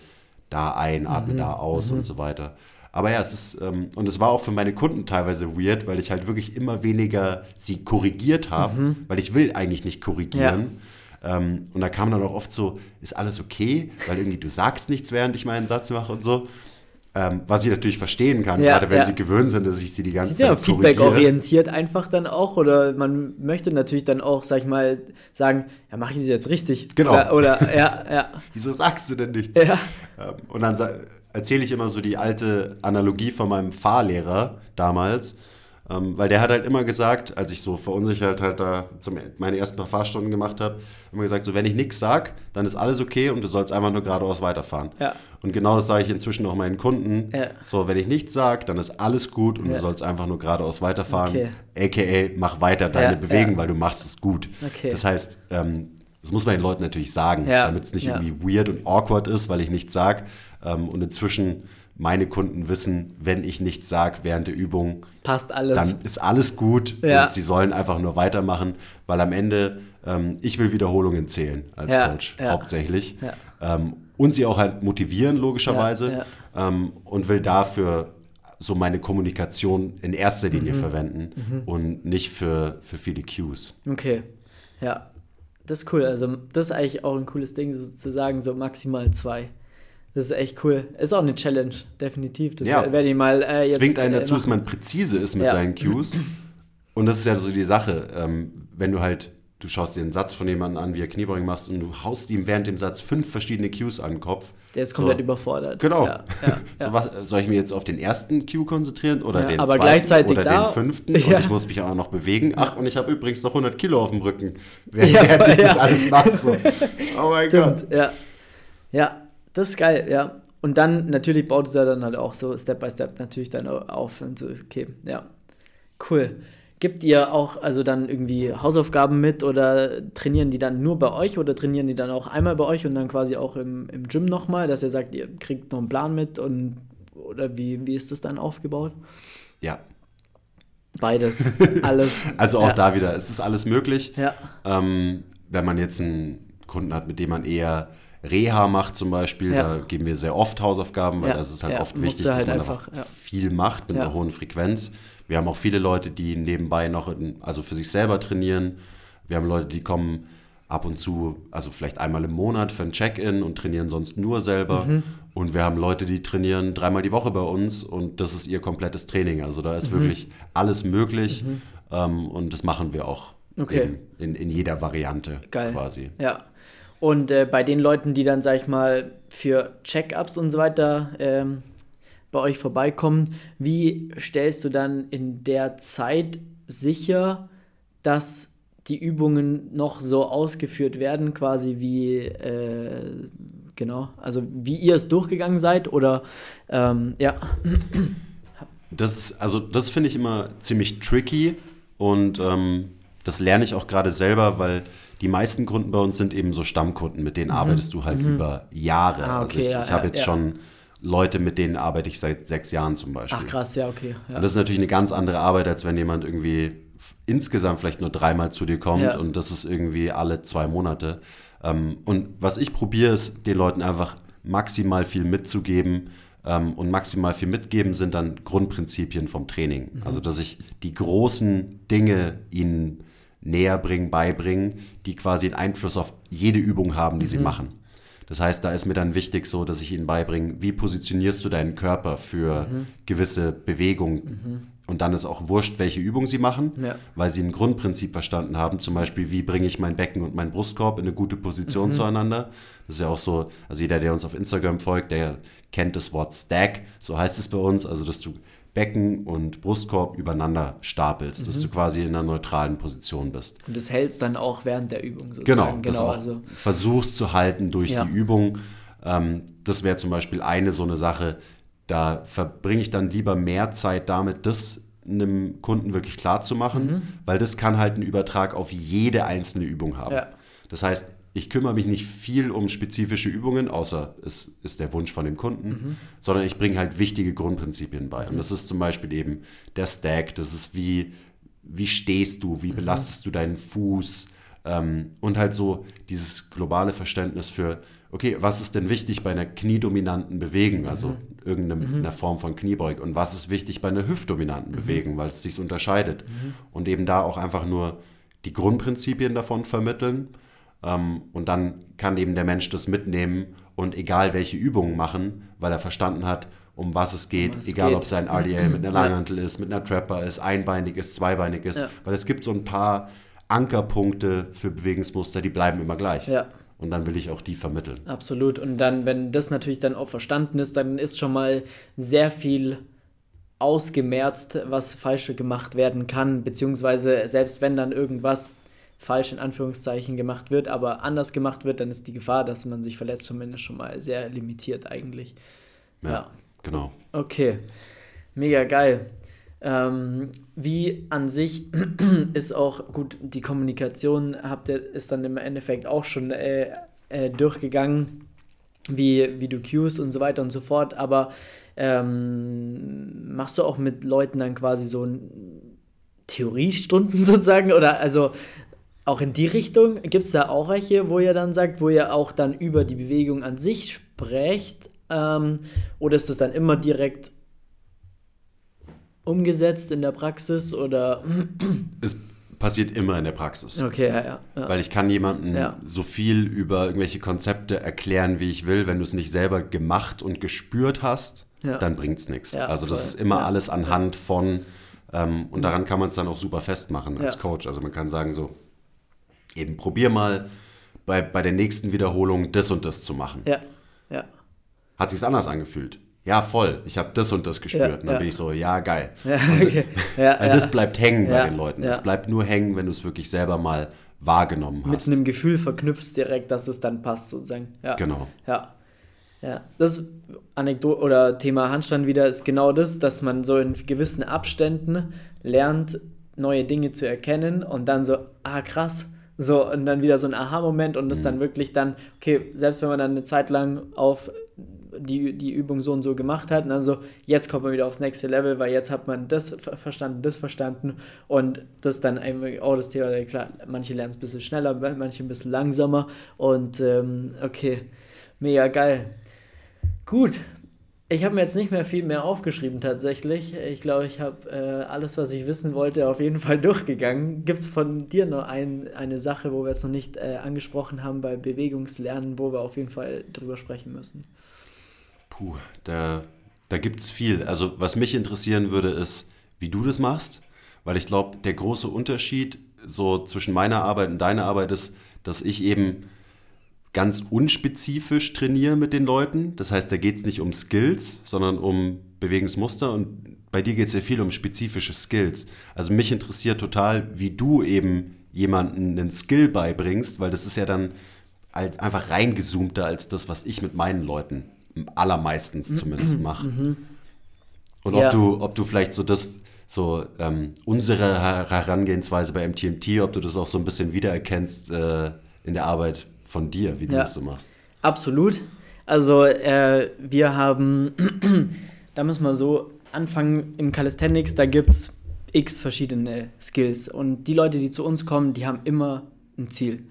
da ein, atme mhm. da aus mhm. und so weiter. Aber ja, es ist, ähm, und es war auch für meine Kunden teilweise weird, weil ich halt wirklich immer weniger sie korrigiert habe, mhm. weil ich will eigentlich nicht korrigieren. Ja. Ähm, und da kam dann auch oft so, ist alles okay? Weil irgendwie du sagst nichts, während ich meinen Satz mache und so. Ähm, was ich natürlich verstehen kann, ja, gerade wenn ja. sie gewöhnt sind, dass ich sie die ganze sie Zeit ja Feedback-orientiert einfach dann auch oder man möchte natürlich dann auch, sag ich mal, sagen, ja, mache ich das jetzt richtig? Genau. Oder, oder ja, ja. Wieso sagst du denn nichts? Ja. Ähm, und dann erzähle ich immer so die alte Analogie von meinem Fahrlehrer damals, ähm, weil der hat halt immer gesagt, als ich so verunsichert halt da zum, meine ersten paar Fahrstunden gemacht habe, immer gesagt, so wenn ich nichts sage, dann ist alles okay und du sollst einfach nur geradeaus weiterfahren. Ja. Und genau das sage ich inzwischen auch meinen Kunden. Ja. So, wenn ich nichts sage, dann ist alles gut und ja. du sollst einfach nur geradeaus weiterfahren. Okay. AKA, mach weiter deine Bewegung, weil du machst es gut. Okay. Das heißt, ähm, das muss man den Leuten natürlich sagen, damit es nicht irgendwie weird und awkward ist, weil ich nichts sage. Ähm, und inzwischen meine Kunden wissen, wenn ich nichts sage während der Übung, passt alles. Dann ist alles gut ja. und sie sollen einfach nur weitermachen, weil am Ende ähm, ich will Wiederholungen zählen als ja, Coach ja. hauptsächlich ähm, und sie auch halt motivieren logischerweise ähm, und will dafür so meine Kommunikation in erster Linie mhm. verwenden mhm. und nicht für, für viele Cues. Okay, ja, das ist cool. Also das ist eigentlich auch ein cooles Ding, sozusagen so maximal zwei. Das ist echt cool. Ist auch eine Challenge, definitiv. Das ja. werde ich mal äh, jetzt. Zwingt einen dazu, dass man präzise ist mit ja. seinen Cues. Und das ist ja so die Sache. Ähm, wenn du halt, du schaust dir einen Satz von jemandem an, wie er Kniebeugen machst, und du haust ihm während dem Satz fünf verschiedene Cues an den Kopf. Der ist komplett so. überfordert. Genau. Ja, so, was, soll ich mich jetzt auf den ersten Cue konzentrieren oder den aber zweiten gleichzeitig oder da, den fünften? Und ich muss mich auch noch bewegen. Ach, und ich habe übrigens noch 100 Kilo auf dem Rücken, während, während ich das alles mache. So. Oh mein Stimmt, Gott. Ja. Ja, das ist geil, ja. Und dann natürlich baut es ja dann halt auch so Step by Step natürlich dann auf und so, okay, ja. Cool. Gibt ihr auch also dann irgendwie Hausaufgaben mit oder trainieren die dann nur bei euch oder trainieren die dann auch einmal bei euch und dann quasi auch im, im Gym nochmal, dass ihr sagt, ihr kriegt noch einen Plan mit und oder wie, wie ist das dann aufgebaut? Ja. Beides, alles. also auch ja. da wieder, es ist alles möglich. Ja. Ähm, wenn man jetzt einen Kunden hat, mit dem man eher Reha macht zum Beispiel, ja. da geben wir sehr oft Hausaufgaben, weil ja. das ist halt ja. oft wichtig, halt dass man einfach, einfach viel macht mit einer hohen Frequenz. Wir haben auch viele Leute, die nebenbei noch, in, also für sich selber trainieren. Wir haben Leute, die kommen ab und zu, also vielleicht einmal im Monat für ein Check-in und trainieren sonst nur selber. Mhm. Und wir haben Leute, die trainieren dreimal die Woche bei uns und das ist ihr komplettes Training. Also da ist mhm. wirklich alles möglich mhm. ähm, und das machen wir auch okay. in, in, in, jeder Variante Geil. quasi. Ja, und äh, bei den Leuten, die dann, sag ich mal, für Check-ups und so weiter ähm, bei euch vorbeikommen, wie stellst du dann in der Zeit sicher, dass die Übungen noch so ausgeführt werden, quasi wie, äh, genau, also wie ihr es durchgegangen seid oder, ähm, ja. Das, also das finde ich immer ziemlich tricky und ähm, das lerne ich auch gerade selber, weil die meisten Kunden bei uns sind eben so Stammkunden, mit denen mhm. arbeitest du halt mhm. über Jahre. Ah, okay, also ich, ja, ich habe jetzt ja. schon Leute, mit denen arbeite ich seit sechs Jahren zum Beispiel. Ach krass, ja, okay. Ja. Und das ist natürlich eine ganz andere Arbeit, als wenn jemand irgendwie insgesamt vielleicht nur dreimal zu dir kommt und das ist irgendwie alle zwei Monate. Ähm, und was ich probiere, ist den Leuten einfach maximal viel mitzugeben. Ähm, und maximal viel mitgeben sind dann Grundprinzipien vom Training. Mhm. Also, dass ich die großen Dinge ihnen näher bringen, beibringen, die quasi einen Einfluss auf jede Übung haben, die mhm. sie machen. Das heißt, da ist mir dann wichtig so, dass ich ihnen beibringe, wie positionierst du deinen Körper für mhm. gewisse Bewegungen. Mhm. Und dann ist auch wurscht, welche Übung sie machen, ja. weil sie ein Grundprinzip verstanden haben. Zum Beispiel, wie bringe ich mein Becken und meinen Brustkorb in eine gute Position mhm. zueinander. Das ist ja auch so, also jeder, der uns auf Instagram folgt, der kennt das Wort Stack, so heißt es bei uns. Also, dass du Becken und Brustkorb übereinander stapelst, mhm. dass du quasi in einer neutralen Position bist. Und das hältst dann auch während der Übung sozusagen. Genau, genau also. versuchst zu halten durch ja. die Übung. Ähm, das wäre zum Beispiel eine so eine Sache, da verbringe ich dann lieber mehr Zeit damit, das einem Kunden wirklich klar zu machen, mhm. weil das kann halt einen Übertrag auf jede einzelne Übung haben. Ja. Das heißt, ich kümmere mich nicht viel um spezifische Übungen, außer es ist der Wunsch von dem Kunden, mhm. sondern ich bringe halt wichtige Grundprinzipien bei. Mhm. Und das ist zum Beispiel eben der Stack, das ist wie, wie stehst du, wie mhm. belastest du deinen Fuß ähm, und halt so dieses globale Verständnis für, okay, was ist denn wichtig bei einer kniedominanten Bewegung, also mhm. irgendeiner mhm. Form von Kniebeug und was ist wichtig bei einer hüftdominanten mhm. Bewegung, weil es sich unterscheidet. Und eben da auch einfach nur die Grundprinzipien davon vermitteln ähm, und dann kann eben der Mensch das mitnehmen und egal welche Übungen machen, weil er verstanden hat, um was es geht, was egal geht. ob sein RDL mit einer Langhantel ist, mit einer Trapper ist, einbeinig ist, zweibeinig ist, ja. weil es gibt so ein paar Ankerpunkte für Bewegungsmuster, die bleiben immer gleich. Ja. Und dann will ich auch die vermitteln. Absolut. Und dann, wenn das natürlich dann auch verstanden ist, dann ist schon mal sehr viel ausgemerzt, was falsch gemacht werden kann, beziehungsweise selbst wenn dann irgendwas falsch in Anführungszeichen gemacht wird, aber anders gemacht wird, dann ist die Gefahr, dass man sich verletzt, zumindest schon mal sehr limitiert eigentlich. Ja, ja. genau. Okay, mega geil. Ähm, wie an sich ist auch gut, die Kommunikation habt ihr, ist dann im Endeffekt auch schon äh, äh, durchgegangen, wie, wie du cues und so weiter und so fort, aber ähm, machst du auch mit Leuten dann quasi so Theoriestunden sozusagen oder also auch in die Richtung? Gibt es da auch welche, wo ihr dann sagt, wo ihr auch dann über die Bewegung an sich sprecht? Ähm, oder ist das dann immer direkt umgesetzt in der Praxis? Oder? Es passiert immer in der Praxis. Okay, ja, ja. ja. Weil ich kann jemandem ja. so viel über irgendwelche Konzepte erklären, wie ich will. Wenn du es nicht selber gemacht und gespürt hast, ja. dann bringt es nichts. also das ist immer alles anhand von, ähm, und daran kann man es dann auch super festmachen als Coach. Also man kann sagen so, eben probier mal bei, bei der nächsten Wiederholung das und das zu machen. Ja, ja. Hat sich anders angefühlt? Ja, voll. Ich habe das und das gespürt. Ja, und dann ja. bin ich so, ja, geil. Ja, okay. weil das bleibt hängen bei den Leuten. Es bleibt nur hängen, wenn du es wirklich selber mal wahrgenommen hast. Mit einem Gefühl verknüpfst direkt, dass es dann passt, sozusagen. Ja. Genau. Ja. Ja, das Anekdote oder Thema Handstand wieder ist genau das, dass man so in gewissen Abständen lernt, neue Dinge zu erkennen und dann so, ah krass, so, und dann wieder so ein Aha-Moment und das mhm. dann wirklich dann, okay, selbst wenn man dann eine Zeit lang auf die, die Übung so und so gemacht hat, und dann so, jetzt kommt man wieder aufs nächste Level, weil jetzt hat man das verstanden, das verstanden und das dann einfach, oh, das Thema, klar, manche lernen es ein bisschen schneller, manche ein bisschen langsamer und ähm, okay, mega geil. Gut, ich habe mir jetzt nicht mehr viel mehr aufgeschrieben tatsächlich. Ich glaube, ich habe äh, alles, was ich wissen wollte, auf jeden Fall durchgegangen. Gibt es von dir noch ein, eine Sache, wo wir jetzt noch nicht äh, angesprochen haben bei Bewegungslernen, wo wir auf jeden Fall drüber sprechen müssen? Puh, da, da gibt es viel. Also was mich interessieren würde, ist, wie du das machst. Weil ich glaube, der große Unterschied so zwischen meiner Arbeit und deiner Arbeit ist, dass ich eben ganz unspezifisch trainiere mit den Leuten. Das heißt, da geht es nicht um Skills, sondern um Bewegungsmuster und bei dir geht es ja viel um spezifische Skills. Also mich interessiert total, wie du eben jemanden einen Skill beibringst, weil das ist ja dann halt einfach reingezoomter als das, was ich mit meinen Leuten allermeistens zumindest mache. Mhm. Und ob, ja. du, ob du vielleicht so das so ähm, unsere Herangehensweise bei MTMT, ob du das auch so ein bisschen wiedererkennst äh, in der Arbeit von dir, wie du ja, das so machst. Absolut. Also äh, wir haben, da müssen wir so anfangen im Calisthenics, da gibt es x verschiedene Skills und die Leute, die zu uns kommen, die haben immer ein Ziel.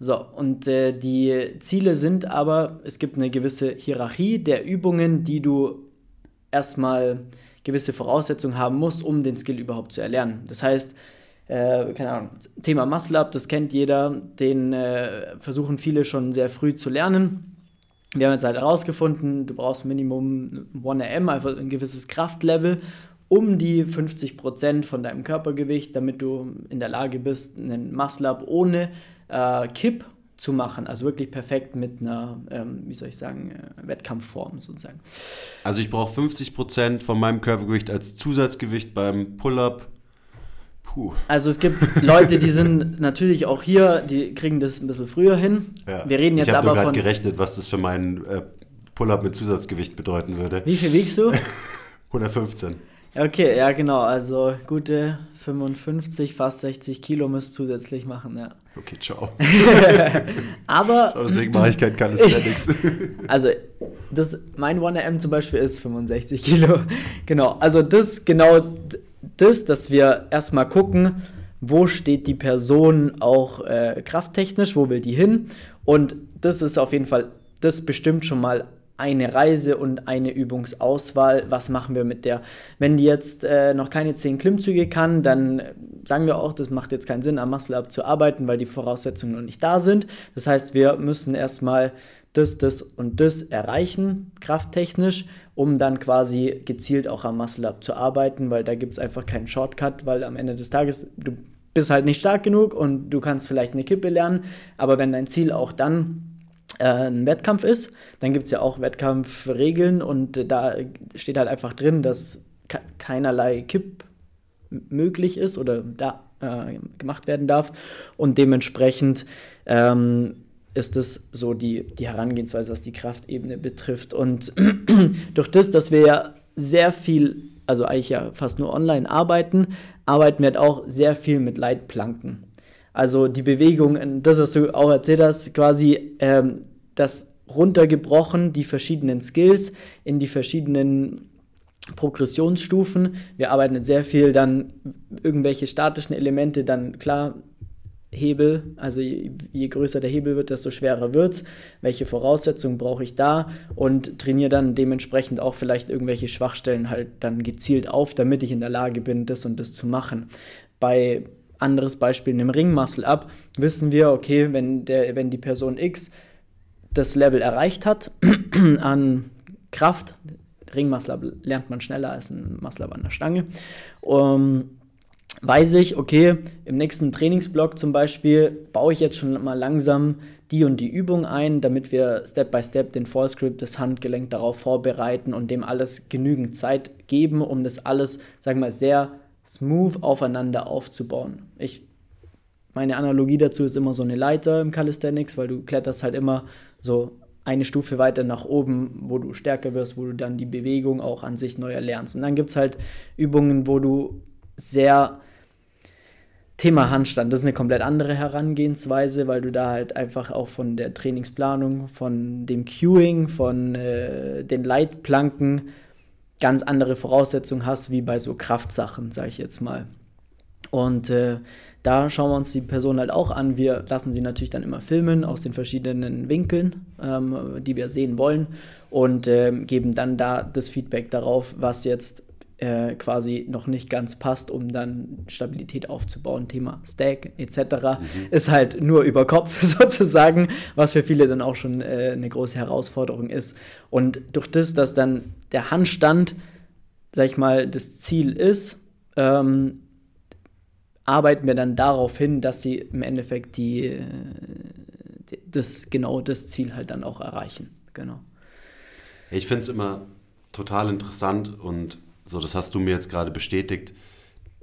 So, und äh, die Ziele sind aber, es gibt eine gewisse Hierarchie der Übungen, die du erstmal gewisse Voraussetzungen haben musst, um den Skill überhaupt zu erlernen. Das heißt, äh, keine Ahnung, Thema Muscle Up, das kennt jeder, den äh, versuchen viele schon sehr früh zu lernen. Wir haben jetzt halt herausgefunden, du brauchst Minimum 1RM, einfach ein gewisses Kraftlevel, um die 50% von deinem Körpergewicht, damit du in der Lage bist, einen Muscle Up ohne äh, Kipp zu machen. Also wirklich perfekt mit einer, ähm, wie soll ich sagen, äh, Wettkampfform sozusagen. Also ich brauche 50% von meinem Körpergewicht als Zusatzgewicht beim Pull-up. Puh. Also es gibt Leute, die sind natürlich auch hier, die kriegen das ein bisschen früher hin. Ja. Wir reden jetzt ich aber von... Ich habe gerechnet, was das für meinen äh, Pull-up mit Zusatzgewicht bedeuten würde. Wie viel wiegst du? 115. Okay, ja genau, also gute 55, fast 60 Kilo müsst zusätzlich machen, ja. Okay, ciao. Aber. Schau, deswegen mache ich kein Calisthenics. also, das, mein 1RM zum Beispiel ist 65 Kilo. Genau, also das genau das, dass wir erstmal gucken, wo steht die Person auch äh, krafttechnisch, wo will die hin. Und das ist auf jeden Fall, das bestimmt schon mal eine Reise und eine Übungsauswahl. Was machen wir mit der? Wenn die jetzt äh, noch keine zehn Klimmzüge kann, dann sagen wir auch, das macht jetzt keinen Sinn, am Muscle Up zu arbeiten, weil die Voraussetzungen noch nicht da sind. Das heißt, wir müssen erstmal das, das und das erreichen, krafttechnisch, um dann quasi gezielt auch am Muscle Up zu arbeiten, weil da gibt es einfach keinen Shortcut, weil am Ende des Tages du bist halt nicht stark genug und du kannst vielleicht eine Kippe lernen, aber wenn dein Ziel auch dann äh, ein Wettkampf ist. Dann gibt es ja auch Wettkampfregeln und da steht halt einfach drin, dass keinerlei Kipp möglich ist oder da äh, gemacht werden darf. Und dementsprechend ähm, ist es so die, die Herangehensweise, was die Kraftebene betrifft. Und durch das, dass wir ja sehr viel, also eigentlich ja fast nur online arbeiten, arbeiten wir halt auch sehr viel mit Leitplanken. Also die Bewegung, das, was du auch erzählt hast, quasi ähm, das runtergebrochen, die verschiedenen Skills in die verschiedenen Progressionsstufen. Wir arbeiten sehr viel dann irgendwelche statischen Elemente, dann klar Hebel, also je, größer der Hebel wird, desto schwerer wird es. Welche Voraussetzungen brauche ich da? Und trainiere dann dementsprechend auch vielleicht irgendwelche Schwachstellen halt dann gezielt auf, damit ich in der Lage bin, das und das zu machen. Bei anderes Beispiel, in einem Ringmuscle Up, wissen wir, okay, wenn, der, wenn die Person X das Level erreicht hat an Kraft, Up lernt man schneller als ein Muscle an der Stange, um, weiß ich, okay, im nächsten Trainingsblock zum Beispiel baue ich jetzt schon mal langsam die und die Übung ein, damit wir Step by Step den Fallscript, das Handgelenk darauf vorbereiten und dem alles genügend Zeit geben, um das alles, sagen wir mal, sehr smooth aufeinander aufzubauen. Ich, meine Analogie dazu ist immer so eine Leiter im Calisthenics, weil du kletterst halt immer so eine Stufe weiter nach oben, wo du stärker wirst, wo du dann die Bewegung auch an sich neu erlernst. Und dann gibt es halt Übungen, wo du sehr Thema Handstand, das ist eine komplett andere Herangehensweise, weil du da halt einfach auch von der Trainingsplanung, von dem Cueing, von äh, den Leitplanken ganz andere Voraussetzungen hast wie bei so Kraftsachen, sage ich jetzt mal. Und äh, da schauen wir uns die Person halt auch an. Wir lassen sie natürlich dann immer filmen aus den verschiedenen Winkeln, ähm, die wir sehen wollen und äh, geben dann da das Feedback darauf, was jetzt äh, quasi noch nicht ganz passt, um dann Stabilität aufzubauen. Thema Stack etc. Mhm. ist halt nur über Kopf sozusagen, was für viele dann auch schon äh, eine große Herausforderung ist. Und durch das, dass dann der Handstand, sag ich mal, das Ziel ist, ähm, arbeiten wir dann darauf hin, dass sie im Endeffekt die, äh, das, genau das Ziel halt dann auch erreichen. Genau. Ich finde es immer total interessant und so, das hast du mir jetzt gerade bestätigt,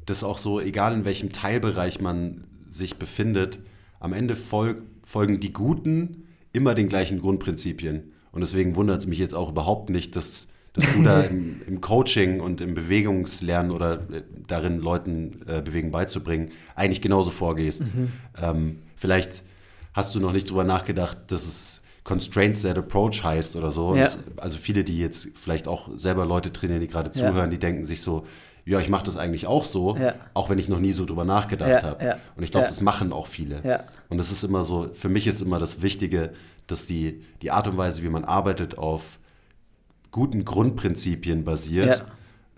dass auch so, egal in welchem Teilbereich man sich befindet, am Ende fol folgen die Guten immer den gleichen Grundprinzipien. Und deswegen wundert es mich jetzt auch überhaupt nicht, dass dass du da im, im, Coaching und im Bewegungslernen oder äh, darin Leuten äh, Bewegen beizubringen, eigentlich genauso vorgehst. Mhm. Ähm, vielleicht hast du noch nicht drüber nachgedacht, dass es Constraints Set Approach heißt oder so. Ja. Das, also viele, die jetzt vielleicht auch selber Leute trainieren, die gerade zuhören, ja. die denken sich so, ja, ich mache das eigentlich auch so, ja. auch wenn ich noch nie so drüber nachgedacht habe. Und ich glaube, das machen auch viele. Und das ist immer so, für mich ist immer das Wichtige, dass die, die Art und Weise, wie man arbeitet, auf guten Grundprinzipien basiert.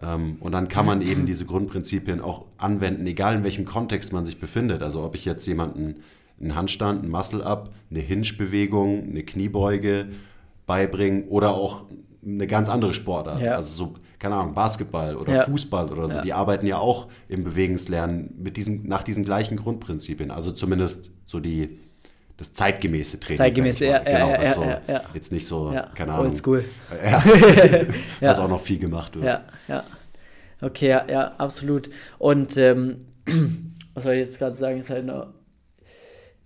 Ja. Ähm, und dann kann man eben diese Grundprinzipien auch anwenden, egal in welchem Kontext man sich befindet. Also ob ich jetzt jemanden einen Handstand, einen Muscle-Up, eine Hinge-Bewegung, eine Kniebeuge beibringen oder auch eine ganz andere Sportart. Ja. Also so, keine Ahnung, Basketball oder ja. Fußball oder so. Die arbeiten ja auch im Bewegungslernen mit diesen, nach diesen gleichen Grundprinzipien. Also zumindest so die das zeitgemäße Training. Zeitgemäß, ja, genau, ja, so ja, ja, Jetzt nicht so, keine Ahnung. Oldschool. Ja, was auch noch viel gemacht wird. Ja, ja. Okay, ja, ja absolut. Und ähm, was soll ich jetzt gerade sagen, ist halt noch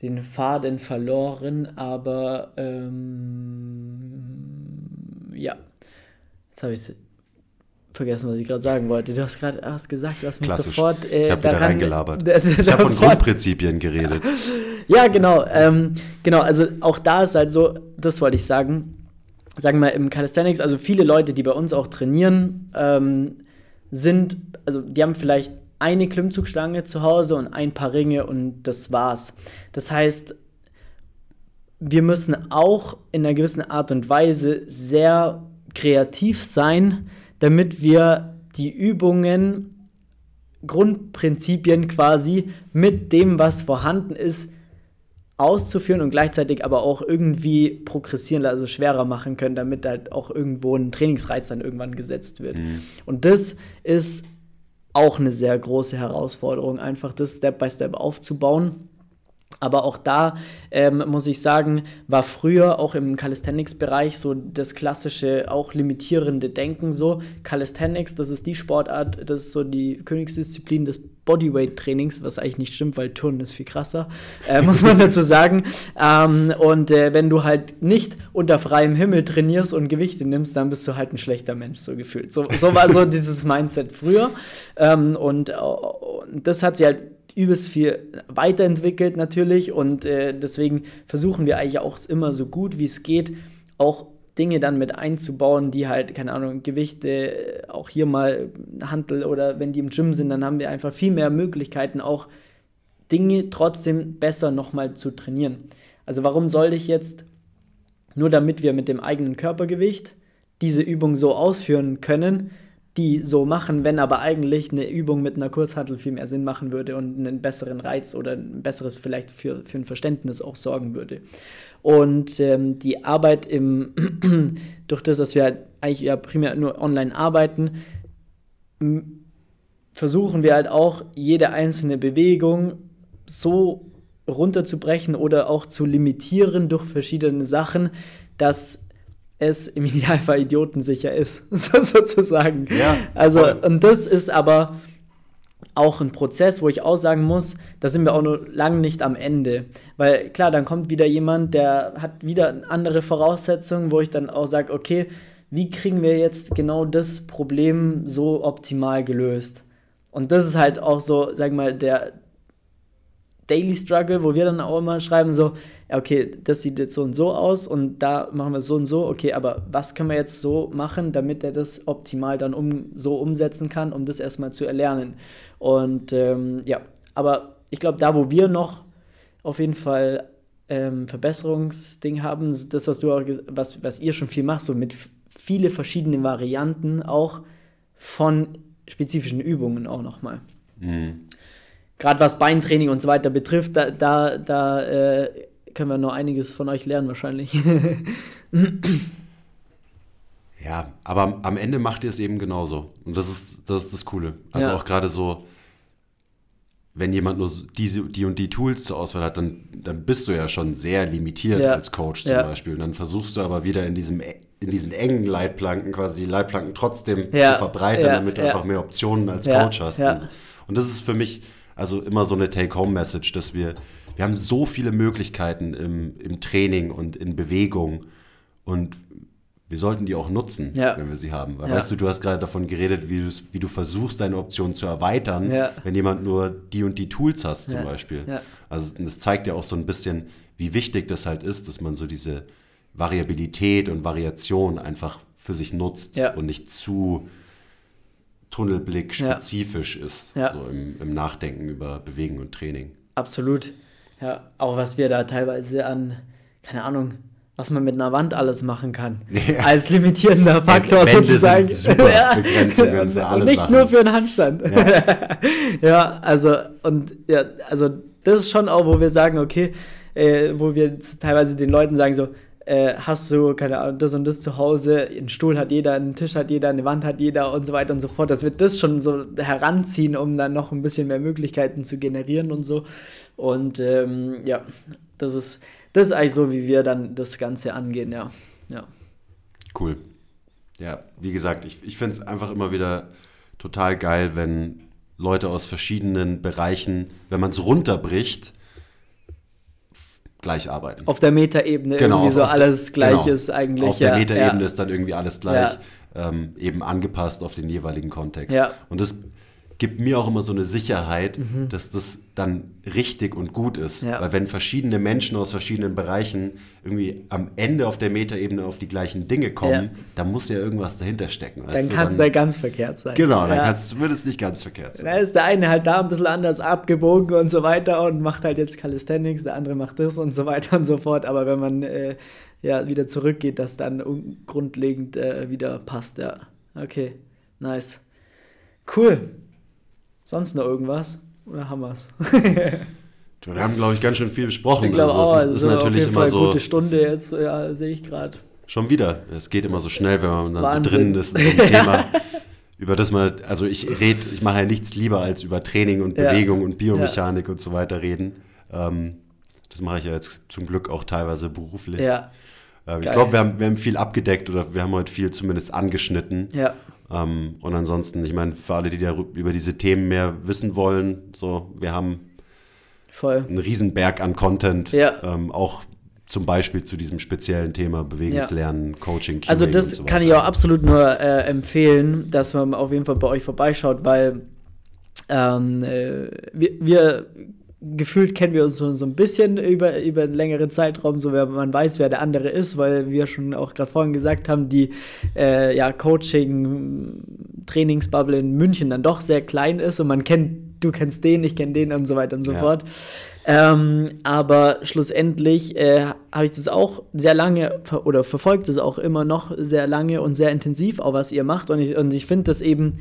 den Faden verloren, aber ähm, ja, jetzt habe ich es vergessen, was ich gerade sagen wollte. Du hast gerade gesagt, du hast mich Klassisch. sofort. Äh, ich habe wieder reingelabert. ich habe von Grundprinzipien geredet. ja, genau. Ähm, genau, also auch da ist halt so, das wollte ich sagen. Sagen wir mal im Calisthenics, also viele Leute, die bei uns auch trainieren, ähm, sind, also die haben vielleicht eine Klimmzugstange zu Hause und ein paar Ringe und das war's. Das heißt, wir müssen auch in einer gewissen Art und Weise sehr kreativ sein, damit wir die Übungen, Grundprinzipien quasi mit dem, was vorhanden ist, auszuführen und gleichzeitig aber auch irgendwie progressieren, also schwerer machen können, damit halt auch irgendwo ein Trainingsreiz dann irgendwann gesetzt wird. Mhm. Und das ist auch eine sehr große Herausforderung, einfach das Step by Step aufzubauen. Aber auch da ähm, muss ich sagen, war früher auch im Calisthenics-Bereich so das klassische, auch limitierende Denken so. Calisthenics, das ist die Sportart, das ist so die Königsdisziplin des Bodyweight-Trainings, was eigentlich nicht stimmt, weil Turnen ist viel krasser, äh, muss man dazu sagen. Ähm, und äh, wenn du halt nicht unter freiem Himmel trainierst und Gewichte nimmst, dann bist du halt ein schlechter Mensch, so gefühlt. So, so war so dieses Mindset früher. Ähm, und, äh, und das hat sich halt übelst viel weiterentwickelt natürlich und äh, deswegen versuchen wir eigentlich auch immer so gut wie es geht, auch Dinge dann mit einzubauen, die halt, keine Ahnung, Gewichte, äh, auch hier mal Handel oder wenn die im Gym sind, dann haben wir einfach viel mehr Möglichkeiten, auch Dinge trotzdem besser nochmal zu trainieren. Also warum soll ich jetzt, nur damit wir mit dem eigenen Körpergewicht diese Übung so ausführen können, die so machen, wenn aber eigentlich eine Übung mit einer Kurzhantel viel mehr Sinn machen würde und einen besseren Reiz oder ein besseres vielleicht für, für ein Verständnis auch sorgen würde. Und ähm, die Arbeit im, durch das, dass wir halt eigentlich ja primär nur online arbeiten, versuchen wir halt auch jede einzelne Bewegung so runterzubrechen oder auch zu limitieren durch verschiedene Sachen, dass es im Idealfall idiotensicher ist, sozusagen. Ja, also, voll. und das ist aber auch ein Prozess, wo ich auch sagen muss, da sind wir auch noch lange nicht am Ende. Weil klar, dann kommt wieder jemand, der hat wieder andere Voraussetzungen, wo ich dann auch sage, okay, wie kriegen wir jetzt genau das Problem so optimal gelöst? Und das ist halt auch so, sag mal, der, Daily Struggle, wo wir dann auch immer schreiben, so, okay, das sieht jetzt so und so aus und da machen wir so und so, okay, aber was können wir jetzt so machen, damit er das optimal dann um, so umsetzen kann, um das erstmal zu erlernen. Und ähm, ja, aber ich glaube, da, wo wir noch auf jeden Fall ähm, Verbesserungsding haben, das, was du auch, was, was ihr schon viel macht, so mit viele verschiedene Varianten auch von spezifischen Übungen auch nochmal. Mhm gerade was Beintraining und so weiter betrifft, da, da, da äh, können wir noch einiges von euch lernen wahrscheinlich. ja, aber am Ende macht ihr es eben genauso. Und das ist das, ist das Coole. Also ja. auch gerade so, wenn jemand nur diese, die und die Tools zur Auswahl hat, dann, dann bist du ja schon sehr limitiert ja. als Coach zum ja. Beispiel. Und dann versuchst du aber wieder in diesem in diesen engen Leitplanken quasi die Leitplanken trotzdem zu verbreitern, damit du einfach mehr Optionen als Coach hast. Und, und das ist für mich also immer so eine Take-Home-Message, dass wir, wir haben so viele Möglichkeiten im, im Training und in Bewegung und wir sollten die auch nutzen, Ja. wenn wir sie haben. Weil Ja. weißt du, du hast gerade davon geredet, wie, wie du versuchst, deine Optionen zu erweitern, Ja. wenn jemand nur die und die Tools hast zum. Beispiel. Also das zeigt ja auch so ein bisschen, wie wichtig das halt ist, dass man so diese Variabilität und Variation einfach für sich nutzt und nicht zu Tunnelblick Ja. spezifisch ist, Ja. so im, im Nachdenken über Bewegen und Training. Absolut. Ja, auch was wir da teilweise an, keine Ahnung, was man mit einer Wand alles machen kann. Ja. Als limitierender Faktor Wände sozusagen. super Begrenzungen für alle Nicht Sachen. nur für einen Handstand. Ja, also, und ja, also das ist schon auch, wo wir sagen, okay, äh, wo wir teilweise den Leuten sagen, so, äh, hast du, keine Ahnung, das und das zu Hause, einen Stuhl hat jeder, einen Tisch hat jeder, eine Wand hat jeder und so weiter und so fort, dass wir das schon so heranziehen, um dann noch ein bisschen mehr Möglichkeiten zu generieren und so. Und ähm, ja, das ist, das ist eigentlich so, wie wir dann das Ganze angehen, ja. Ja, Cool. Ja, wie gesagt, ich, ich finde es einfach immer wieder total geil, wenn Leute aus verschiedenen Bereichen, wenn man es runterbricht, gleich arbeiten. auf der Metaebene Genau, irgendwie so alles gleich genau. ist eigentlich. Auf der ja, Metaebene ja. ist dann irgendwie alles gleich, ähm, eben angepasst auf den jeweiligen Kontext. Und das gibt mir auch immer so eine Sicherheit, dass das dann richtig und gut ist. Mhm. Ja. Weil wenn verschiedene Menschen aus verschiedenen Bereichen irgendwie am Ende auf der Metaebene auf die gleichen Dinge kommen, Ja. da muss ja irgendwas dahinter stecken. Dann kann es da ganz verkehrt sein. Genau, dann ja. würde es nicht ganz verkehrt sein. Da ist der eine halt da ein bisschen anders abgebogen und so weiter und macht halt jetzt Calisthenics, der andere macht das und so weiter und so fort. Aber wenn man äh, ja wieder zurückgeht, dass dann un- grundlegend äh, wieder passt, ja. Okay, nice. Cool. Sonst noch irgendwas? Oder haben wir's? Du, Wir haben, glaube ich, ganz schön viel besprochen. Ich glaube Also, auch, es ist, also ist auf natürlich immer Fall so. gute Stunde jetzt, ja, sehe ich gerade. Schon wieder. Es geht immer so schnell, wenn man dann Wahnsinn. so drin ist in so einem Thema, über das man, also ich rede, ich mache ja nichts lieber als über Training und Ja. Bewegung und Biomechanik und so weiter reden. Ähm, das mache ich ja jetzt zum Glück auch teilweise beruflich. Ja, Ähm, ich glaube, wir haben, wir haben viel abgedeckt oder wir haben heute viel zumindest angeschnitten. ja, Ähm, und ansonsten, ich meine, für alle, die da über diese Themen mehr wissen wollen, so, wir haben voll. einen Riesenberg an Content, Ja. ähm, auch zum Beispiel zu diesem speziellen Thema Bewegungslernen, Coaching, Also QA das und so kann ich auch absolut nur äh, empfehlen, dass man auf jeden Fall bei euch vorbeischaut, weil ähm, äh, wir, wir gefühlt kennen wir uns so, so ein bisschen über, über einen längeren Zeitraum, so wer man weiß, wer der andere ist, weil wir schon auch gerade vorhin gesagt haben, die äh, ja, Coaching-Trainingsbubble in München dann doch sehr klein ist und man kennt, du kennst den, ich kenne den und so weiter und so Ja. fort. Ähm, aber schlussendlich äh, habe ich das auch sehr lange ver oder verfolgt das auch immer noch sehr lange und sehr intensiv, auch was ihr macht. Und ich, und ich finde das eben,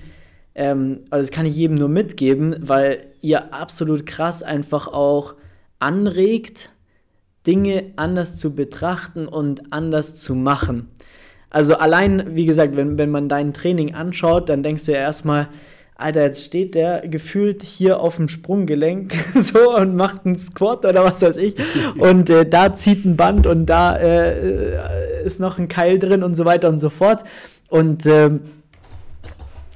ähm, also das kann ich jedem nur mitgeben, weil ihr absolut krass einfach auch anregt, Dinge anders zu betrachten und anders zu machen. Also allein, wie gesagt, wenn, wenn man dein Training anschaut, dann denkst du ja erstmal, Alter, jetzt steht der gefühlt hier auf dem Sprunggelenk so und macht einen Squat oder was weiß ich. Und äh, da zieht ein Band und da äh, äh, ist noch ein Keil drin und so weiter und so fort. Und ähm,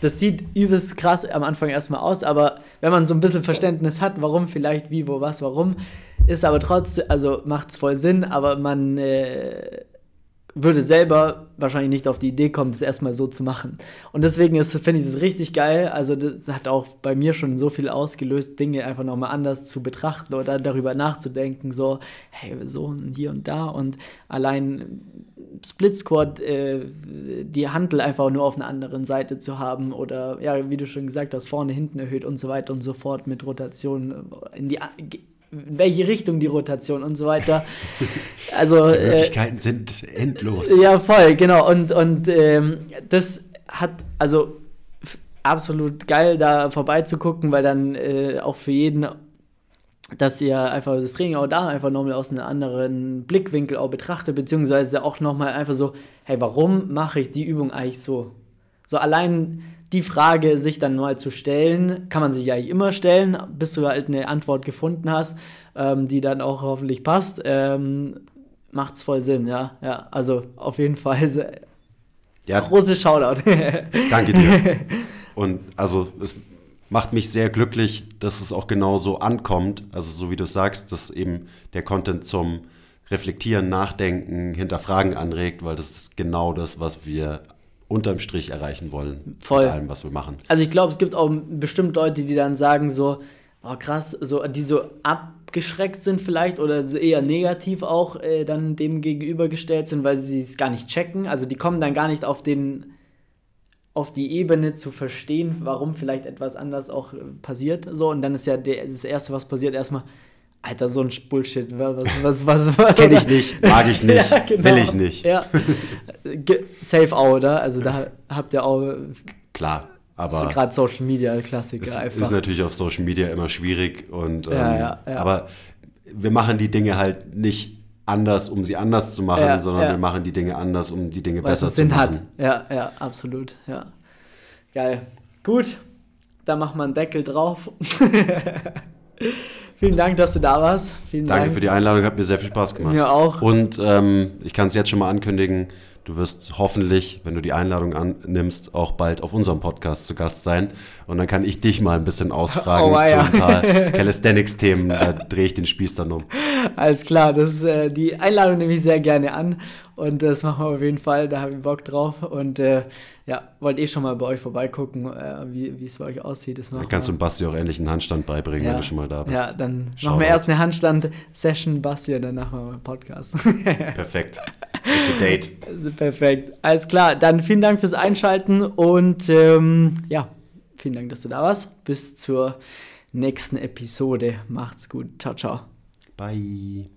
das sieht übelst krass am Anfang erstmal aus, aber wenn man so ein bisschen Verständnis hat, warum vielleicht, wie, wo, was, warum, ist aber trotzdem, also macht es voll Sinn, aber man äh, würde selber wahrscheinlich nicht auf die Idee kommen, das erstmal so zu machen. Und deswegen finde ich das richtig geil. Also das hat auch bei mir schon so viel ausgelöst, Dinge einfach nochmal anders zu betrachten oder darüber nachzudenken, so, hey, so hier und da und allein Split Squad, äh, die Hantel einfach nur auf einer anderen Seite zu haben oder, ja, wie du schon gesagt hast, vorne, hinten erhöht und so weiter und so fort mit Rotation in die in welche Richtung die Rotation und so weiter. Also Die äh, Möglichkeiten sind endlos. ja, voll, genau. Und, und ähm, das hat also absolut geil, da vorbeizugucken, weil dann äh, auch für jeden, dass ihr einfach das Training auch da einfach nochmal aus einem anderen Blickwinkel auch betrachtet, beziehungsweise auch nochmal einfach so, hey, warum mache ich die Übung eigentlich so? So allein die Frage sich dann mal zu stellen, kann man sich eigentlich immer stellen, bis du halt eine Antwort gefunden hast, ähm, die dann auch hoffentlich passt. Ähm, macht's voll Sinn, ja. Ja, also auf jeden Fall Ja, große Shoutout. danke dir. Und also es macht mich sehr glücklich, dass es auch genau so ankommt. Also so wie du sagst, dass eben der Content zum, reflektieren, nachdenken, hinterfragen anregt, weil das ist genau das, was wir unterm Strich erreichen wollen Voll. mit allem, was wir machen. Also ich glaube, es gibt auch bestimmt Leute, die dann sagen so, oh krass, so, die so abgeschreckt sind vielleicht oder eher negativ auch äh, dann dem gegenübergestellt sind, weil sie es gar nicht checken. Also die kommen dann gar nicht auf den auf die Ebene zu verstehen, warum vielleicht etwas anders auch äh, passiert. So, und dann ist ja der, das Erste, was passiert, erstmal, Alter, so ein Bullshit. Was, was, was, was Kenne ich nicht, mag ich nicht, ja, genau. will ich nicht. Ja. Safe auch, oder? Also da habt ihr auch. Klar. Aber gerade Social Media Klassiker es einfach. ist natürlich auf Social Media immer schwierig und ähm, ja, ja. aber wir machen die Dinge halt nicht anders, um sie anders zu machen, Ja, sondern ja. wir machen die Dinge anders, um die Dinge weil es besser einen zu Sinn machen. hat. Ja, ja, absolut. Ja. Geil. Gut, dann machen wir einen Deckel drauf. Vielen Dank, dass du da warst. Vielen Danke Dank. für die Einladung, hat mir sehr viel Spaß gemacht. Mir auch. Und ähm, ich kann es jetzt schon mal ankündigen, du wirst hoffentlich, wenn du die Einladung annimmst, auch bald auf unserem Podcast zu Gast sein. Und dann kann ich dich mal ein bisschen ausfragen Oh, zu weia. ein paar Calisthenics-Themen. Da drehe ich den Spieß dann um. Alles klar, das äh, die Einladung nehme ich sehr gerne an und das machen wir auf jeden Fall, da habe ich Bock drauf und äh, ja, wollte eh schon mal bei euch vorbeigucken, äh, wie es bei euch aussieht. Das Dann machen kannst du wir. dem Basti auch endlich einen Handstand beibringen, ja, wenn du schon mal da bist. Ja, dann machen Shoutout. wir erst eine Handstand-Session, Basti, und danach machen wir einen Podcast. Perfekt. It's a date. Perfekt, alles klar. Dann vielen Dank fürs Einschalten und ähm, ja, vielen Dank, dass du da warst. Bis zur nächsten Episode. Macht's gut. Ciao, ciao. Bye.